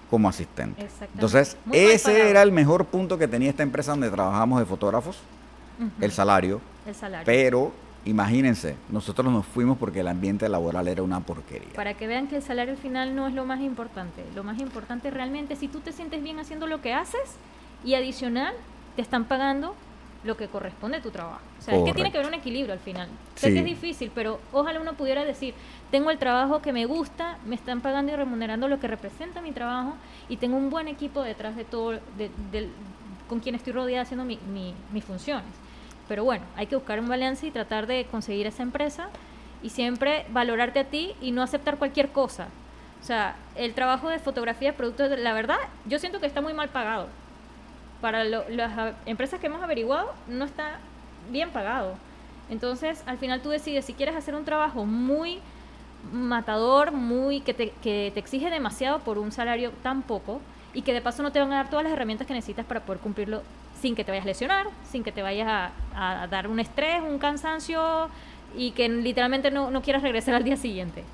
como asistente. Exactamente. Entonces, Muy ese era el mejor punto que tenía esta empresa donde trabajamos de fotógrafos, el salario. El salario. Pero imagínense, nosotros nos fuimos porque el ambiente laboral era una porquería. Para que vean que el salario al final no es lo más importante. Lo más importante realmente si tú te sientes bien haciendo lo que haces y adicional te están pagando lo que corresponde a tu trabajo. O sea, es que tiene que haber un equilibrio al final. Sé Sí. que es difícil, pero ojalá uno pudiera decir, tengo el trabajo que me gusta, me están pagando y remunerando lo que representa mi trabajo y tengo un buen equipo detrás de todo, de- con quien estoy rodeada haciendo mi- mi- mis funciones. Pero bueno, hay que buscar un balance y tratar de conseguir esa empresa y siempre valorarte a ti y no aceptar cualquier cosa. O sea, el trabajo de fotografía de productos, la verdad, yo siento que está muy mal pagado. Para lo- las empresas que hemos averiguado, no está bien pagado. Entonces, al final tú decides si quieres hacer un trabajo muy matador, muy que te, que te exige demasiado por un salario tan poco y que de paso no te van a dar todas las herramientas que necesitas para poder cumplirlo sin que te vayas a lesionar, sin que te vayas a, a dar un estrés, un cansancio y que literalmente no, no quieras regresar al día siguiente.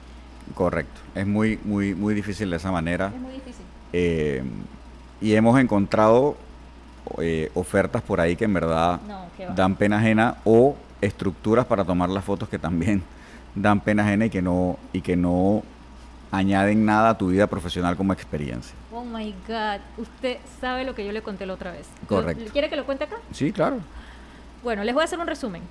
Correcto. Es muy, muy, muy difícil de esa manera. Es muy difícil. Eh, y hemos encontrado eh, ofertas por ahí que en verdad No, dan pena ajena o estructuras para tomar las fotos que también dan pena ajena y que no y que no añaden nada a tu vida profesional como experiencia. Oh my God, usted sabe lo que yo le conté la otra vez. Correcto. ¿Quiere que lo cuente acá? Sí, claro. Bueno, les voy a hacer un resumen.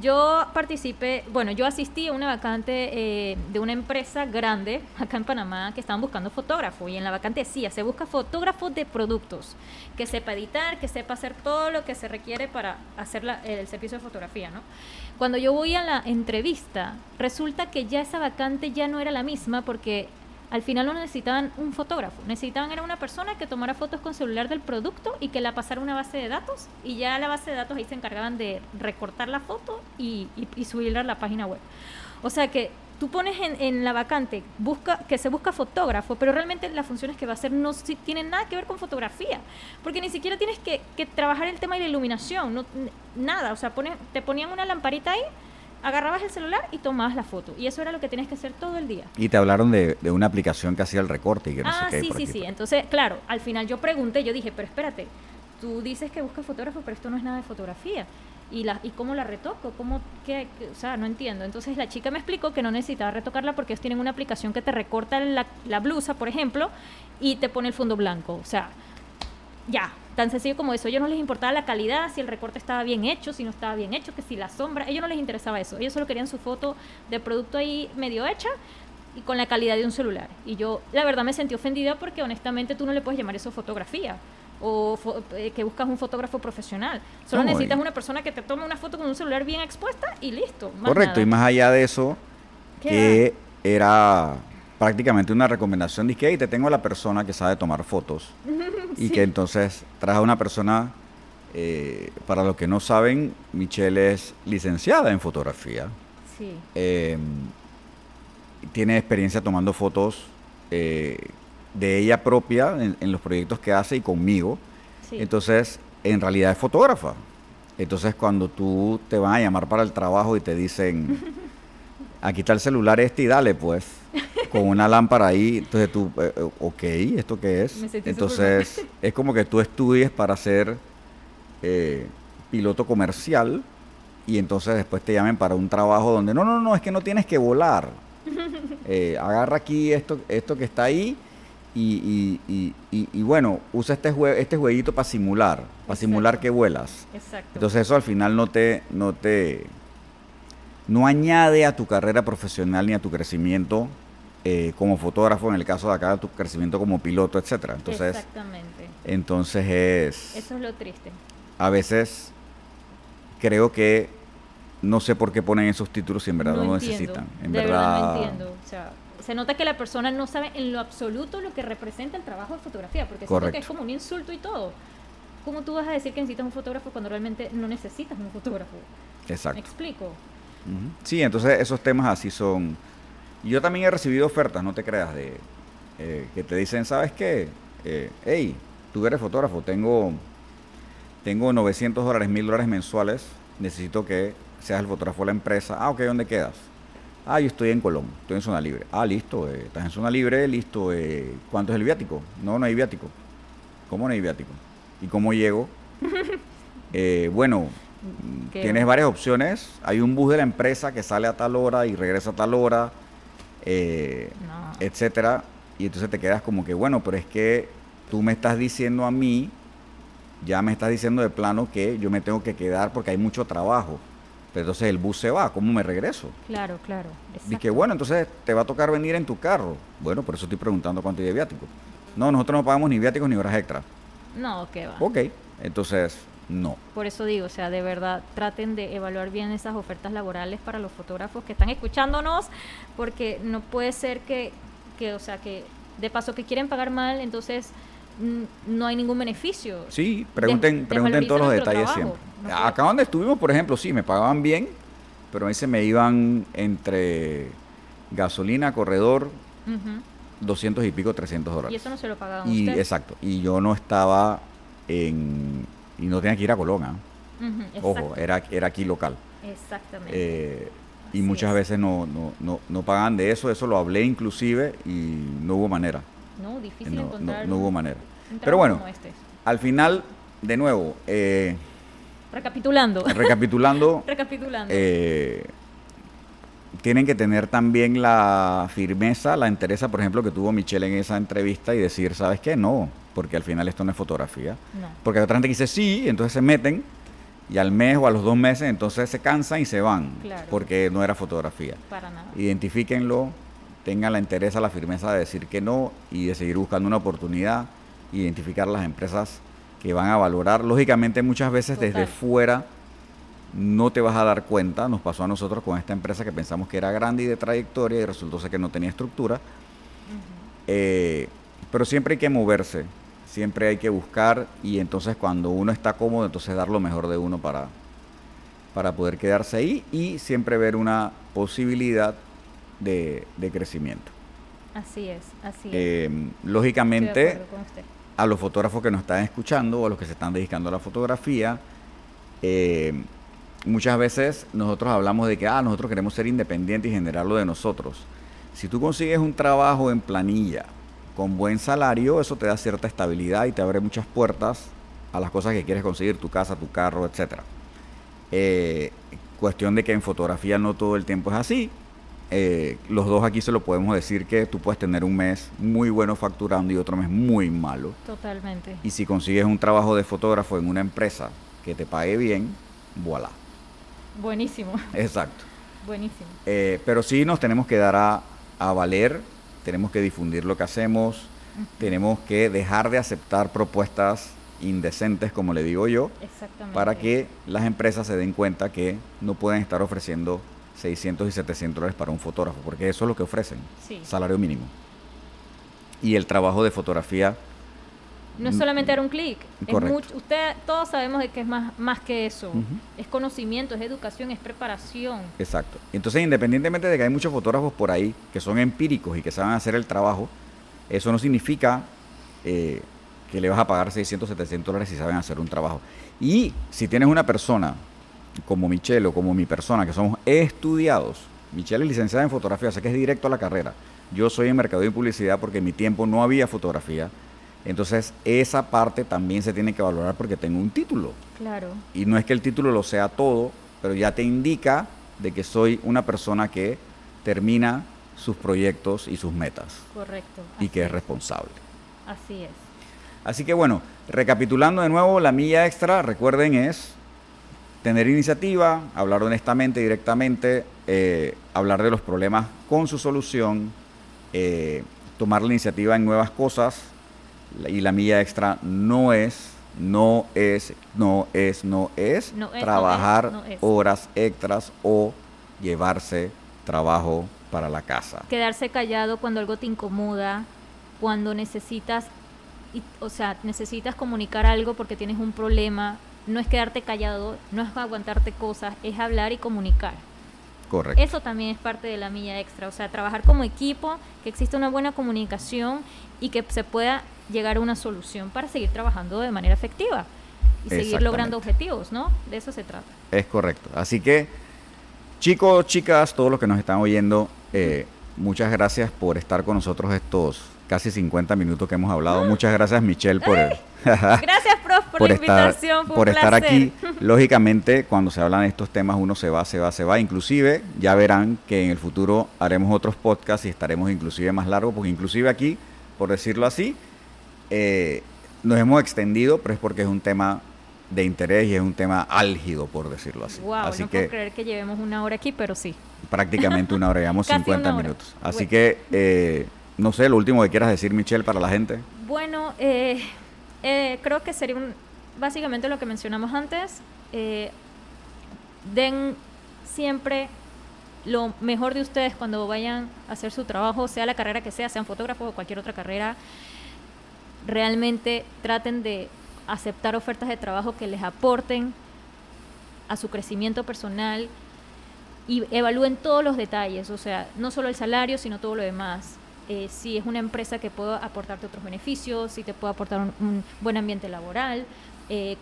Yo participé, bueno, yo asistí a una vacante eh, de una empresa grande acá en Panamá que estaban buscando fotógrafo y en la vacante decía, se busca fotógrafo de productos, que sepa editar, que sepa hacer todo lo que se requiere para hacer el servicio de fotografía, ¿no? Cuando yo voy a la entrevista, resulta que ya esa vacante ya no era la misma porque al final no necesitaban un fotógrafo, necesitaban era una persona que tomara fotos con celular del producto y que la pasara a una base de datos. Y ya la base de datos ahí se encargaban de recortar la foto y, y- y subirla a la página web. O sea que tú pones en, la vacante busca que se busca fotógrafo, pero realmente las funciones que va a hacer no tienen nada que ver con fotografía, porque ni siquiera tienes que, que trabajar el tema de la iluminación, no, nada, o sea, pones, te ponían una lamparita ahí, agarrabas el celular y tomabas la foto, y eso era lo que tienes que hacer todo el día. Y te hablaron de, de una aplicación que hacía el recorte y que no ah, sé qué. sí, por sí, aquí, sí. Entonces, claro, al final yo pregunté, yo dije, pero espérate, tú dices que buscas fotógrafo, pero esto no es nada de fotografía. ¿Y, la, y cómo la retoco? ¿Cómo, qué, qué? O sea, no entiendo. Entonces la chica me explicó que no necesitaba retocarla porque ellos tienen una aplicación que te recorta la, la blusa, por ejemplo, y te pone el fondo blanco. O sea, ya, tan sencillo como eso. A ellos no les importaba la calidad, si el recorte estaba bien hecho, si no estaba bien hecho, que si la sombra, a ellos no les interesaba eso. Ellos solo querían su foto de producto ahí medio hecha y con la calidad de un celular. Y yo, la verdad, me sentí ofendida porque honestamente tú no le puedes llamar eso fotografía o fo- eh, que buscas un fotógrafo profesional. Solo No, necesitas una persona que te tome una foto con un celular bien expuesta y listo. más Correcto, nada. y más allá de eso, ¿Qué que era prácticamente una recomendación de que "Hey, te tengo a la persona que sabe tomar fotos y que entonces traje a una persona, eh, para los que no saben, Michelle es licenciada en fotografía, Sí. eh, tiene experiencia tomando fotos eh, de ella propia en, en los proyectos que hace y conmigo, sí. entonces en realidad es fotógrafa. Entonces cuando tú te van a llamar para el trabajo y te dicen, aquí está el celular este y dale pues, con una lámpara ahí, entonces tú, eh, eh, ok, ¿esto qué es? Entonces es como que tú estudies para ser eh, piloto comercial y entonces después te llamen para un trabajo donde, no, no, no, es que no tienes que volar. Eh, agarra aquí esto, esto que está ahí y, y- y- y- bueno, usa este, jue- este jueguito para simular, para simular que vuelas. Exacto. Entonces eso al final no te, no te, no añade a tu carrera profesional ni a tu crecimiento eh, como fotógrafo, en el caso de acá, tu crecimiento como piloto, etcétera. Entonces, Exactamente. entonces es, Eso es lo triste. a veces creo que no sé por qué ponen esos títulos si en verdad no, lo necesitan. En de verdad, no entiendo. O sea, se nota que la persona no sabe en lo absoluto lo que representa el trabajo de fotografía, porque siento Correcto. que es como un insulto y todo. ¿Cómo tú vas a decir que necesitas un fotógrafo cuando realmente no necesitas un fotógrafo? ¿Me Exacto. explico? Ujú. Sí, entonces esos temas así son. Y Yo también he recibido ofertas, no te creas, de eh, que te dicen, ¿sabes qué? Eh, hey, tú eres fotógrafo, tengo, tengo 900 dólares, 1000 dólares mensuales, necesito que seas el fotógrafo de la empresa. Ah, ok, ¿dónde quedas? Ah, yo estoy en Colón, estoy en zona libre. Ah, listo, eh, estás en zona libre, listo. eh, ¿Cuánto es el viático? No, no hay viático. ¿Cómo no hay viático? ¿Y cómo llego? Eh, bueno, Qué tienes va. varias opciones. Hay un bus de la empresa que sale a tal hora y regresa a tal hora, eh, No. etcétera. Y entonces te quedas como que, bueno, pero es que tú me estás diciendo a mí, ya me estás diciendo de plano que yo me tengo que quedar porque hay mucho trabajo. Pero entonces el bus se va, ¿cómo me regreso? Claro, claro. Dije, exacto. bueno, entonces te va a tocar venir en tu carro. Bueno, por eso estoy preguntando cuánto hay de viático. No, nosotros no pagamos ni viáticos ni horas extras. No, que va. Ok, entonces no. Por eso digo, o sea, de verdad, traten de evaluar bien esas ofertas laborales para los fotógrafos que están escuchándonos, porque no puede ser que, que o sea, que de paso que quieren pagar mal, entonces mm, no hay ningún beneficio. Sí, pregunten, pregunten todos los detalles siempre. No Acá donde estuvimos, por ejemplo, sí, me pagaban bien, pero a mí se me iban entre gasolina, corredor, Ujú. 200 y pico, 300 dólares. Y eso no se lo pagaban Y exacto, y yo no estaba en y no tenía que ir a Colón, ¿ah? Ojo, era era aquí local. Exactamente. Eh, y muchas es. veces no, no, no, no pagan de eso, eso lo hablé inclusive y no hubo manera, no, difícil no, encontrar no hubo manera. Pero bueno, este. al final, de nuevo, eh, Recapitulando. recapitulando, Recapitulando. eh, tienen que tener también la firmeza, la entereza, por ejemplo, que tuvo Michelle en esa entrevista y decir, ¿sabes qué? No, porque al final esto no es fotografía. no. Porque hay otra gente que dice sí, entonces se meten y al mes o a los dos meses entonces se cansan y se van Claro. porque no era fotografía. Para nada. Identifíquenlo, tengan la entereza, la firmeza de decir que no y de seguir buscando una oportunidad, identificar las empresas que van a valorar. Lógicamente muchas veces desde fuera no te vas a dar cuenta, nos pasó a nosotros con esta empresa que pensamos que era grande y de trayectoria y resultó ser que no tenía estructura. Eh, pero siempre hay que moverse, siempre hay que buscar y entonces cuando uno está cómodo, entonces dar lo mejor de uno para, para poder quedarse ahí y siempre ver una posibilidad de, de crecimiento. Así es, así es. Eh, lógicamente, a los fotógrafos que nos están escuchando o a los que se están dedicando a la fotografía, eh, muchas veces nosotros hablamos de que ah, nosotros queremos ser independientes y generarlo de nosotros. Si tú consigues un trabajo en planilla con buen salario, eso te da cierta estabilidad y te abre muchas puertas a las cosas que quieres conseguir, tu casa, tu carro, etcétera. Eh, cuestión de que en fotografía no todo el tiempo es así. Eh, los dos aquí se lo podemos decir que tú puedes tener un mes muy bueno facturando y otro mes muy malo. Totalmente. Y si consigues un trabajo de fotógrafo en una empresa que te pague bien, voilà. Buenísimo, Exacto. buenísimo. Eh, pero sí nos tenemos que dar a, a valer, tenemos que difundir lo que hacemos, tenemos que dejar de aceptar propuestas indecentes, como le digo yo, para que las empresas se den cuenta que no pueden estar ofreciendo 600 y 700 dólares para un fotógrafo, porque eso es lo que ofrecen, Sí. salario mínimo. Y el trabajo de fotografía, No es solamente dar un clic. usted, todos sabemos de que es más, más que eso. Es conocimiento, es educación, es preparación. exacto. Entonces, independientemente de que hay muchos fotógrafos por ahí que son empíricos y que saben hacer el trabajo, eso no significa eh, que le vas a pagar 600, 700 dólares si saben hacer un trabajo. Y si tienes una persona como Michelle o como mi persona, que somos estudiados, Michelle es licenciada en fotografía, o sea que es directo a la carrera. Yo soy en mercado y publicidad porque en mi tiempo no había fotografía. Entonces, esa parte también se tiene que valorar porque tengo un título. Claro. Y no es que el título lo sea todo, pero ya te indica de que soy una persona que termina sus proyectos y sus metas Correcto. y que es responsable. Así es. Así que bueno, recapitulando de nuevo, la milla extra, recuerden, es tener iniciativa, hablar honestamente, directamente, eh, hablar de los problemas con su solución, eh, tomar la iniciativa en nuevas cosas. Y la milla extra no es, no es, no es, no es No es, no trabajar es, no es. horas extras o llevarse trabajo para la casa. Quedarse callado cuando algo te incomoda, cuando necesitas, y- o sea, necesitas comunicar algo porque tienes un problema. No es quedarte callado, no es aguantarte cosas, es hablar y comunicar. Correcto. Eso también es parte de la milla extra, o sea, trabajar como equipo, que exista una buena comunicación y que se pueda llegar a una solución para seguir trabajando de manera efectiva y seguir logrando objetivos, ¿no? De eso se trata. Es correcto. Así que, chicos, chicas, todos los que nos están oyendo, eh, muchas gracias por estar con nosotros estos casi 50 minutos que hemos hablado. Muchas gracias, Michelle, por, el- Gracias, prof, por, por la estar, invitación. Por estar aquí. Lógicamente, cuando se hablan de estos temas, uno se va, se va, se va. Inclusive, ya verán que en el futuro haremos otros podcasts y estaremos inclusive más largos, porque inclusive aquí, por decirlo así, eh, nos hemos extendido, pero es porque es un tema de interés y es un tema álgido, por decirlo así. Wow, así no que puedo creer que llevemos una hora aquí, pero sí. prácticamente una hora, llevamos Casi 50 una hora. minutos. Así Bueno. que, eh, no sé, lo último que quieras decir, Michelle, para la gente. Bueno, eh, eh, creo que sería un, básicamente lo que mencionamos antes. den siempre lo mejor de ustedes cuando vayan a hacer su trabajo, sea la carrera que sea, sean fotógrafos o cualquier otra carrera. Realmente traten de aceptar ofertas de trabajo que les aporten a su crecimiento personal. y evalúen todos los detalles, o sea, no solo el salario, sino todo lo demás. Eh, si es una empresa que puede aportarte otros beneficios, si te puede aportar un, buen ambiente laboral, eh,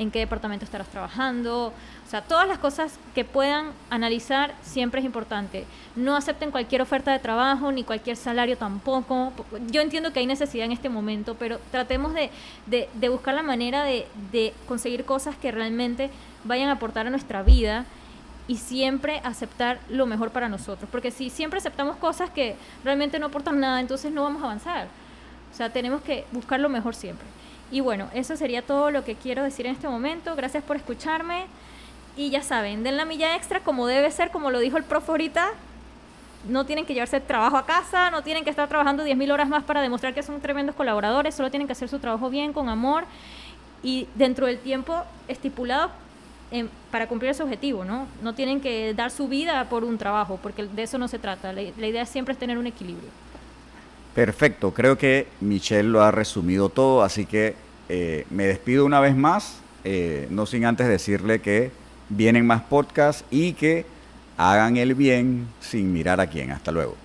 en qué departamento estarás trabajando. O sea, todas las cosas que puedan analizar siempre es importante. No acepten cualquier oferta de trabajo ni cualquier salario tampoco. Yo entiendo que hay necesidad en este momento, pero tratemos de, de, buscar la manera de, de conseguir cosas que realmente vayan a aportar a nuestra vida y siempre aceptar lo mejor para nosotros. Porque si siempre aceptamos cosas que realmente no aportan nada, entonces no vamos a avanzar. O sea, tenemos que buscar lo mejor siempre. Y bueno, eso sería todo lo que quiero decir en este momento. Gracias por escucharme. Y ya saben, den la milla extra como debe ser, como lo dijo el profe ahorita. No tienen que llevarse trabajo a casa, no tienen que estar trabajando 10.000 horas más para demostrar que son tremendos colaboradores, solo tienen que hacer su trabajo bien, con amor y dentro del tiempo estipulado para cumplir ese objetivo, ¿no? No tienen que dar su vida por un trabajo, porque de eso no se trata. La, idea siempre es tener un equilibrio. Perfecto, creo que Michelle lo ha resumido todo, así que eh, me despido una vez más, eh, no sin antes decirle que vienen más podcasts y que hagan el bien sin mirar a quién. Hasta luego.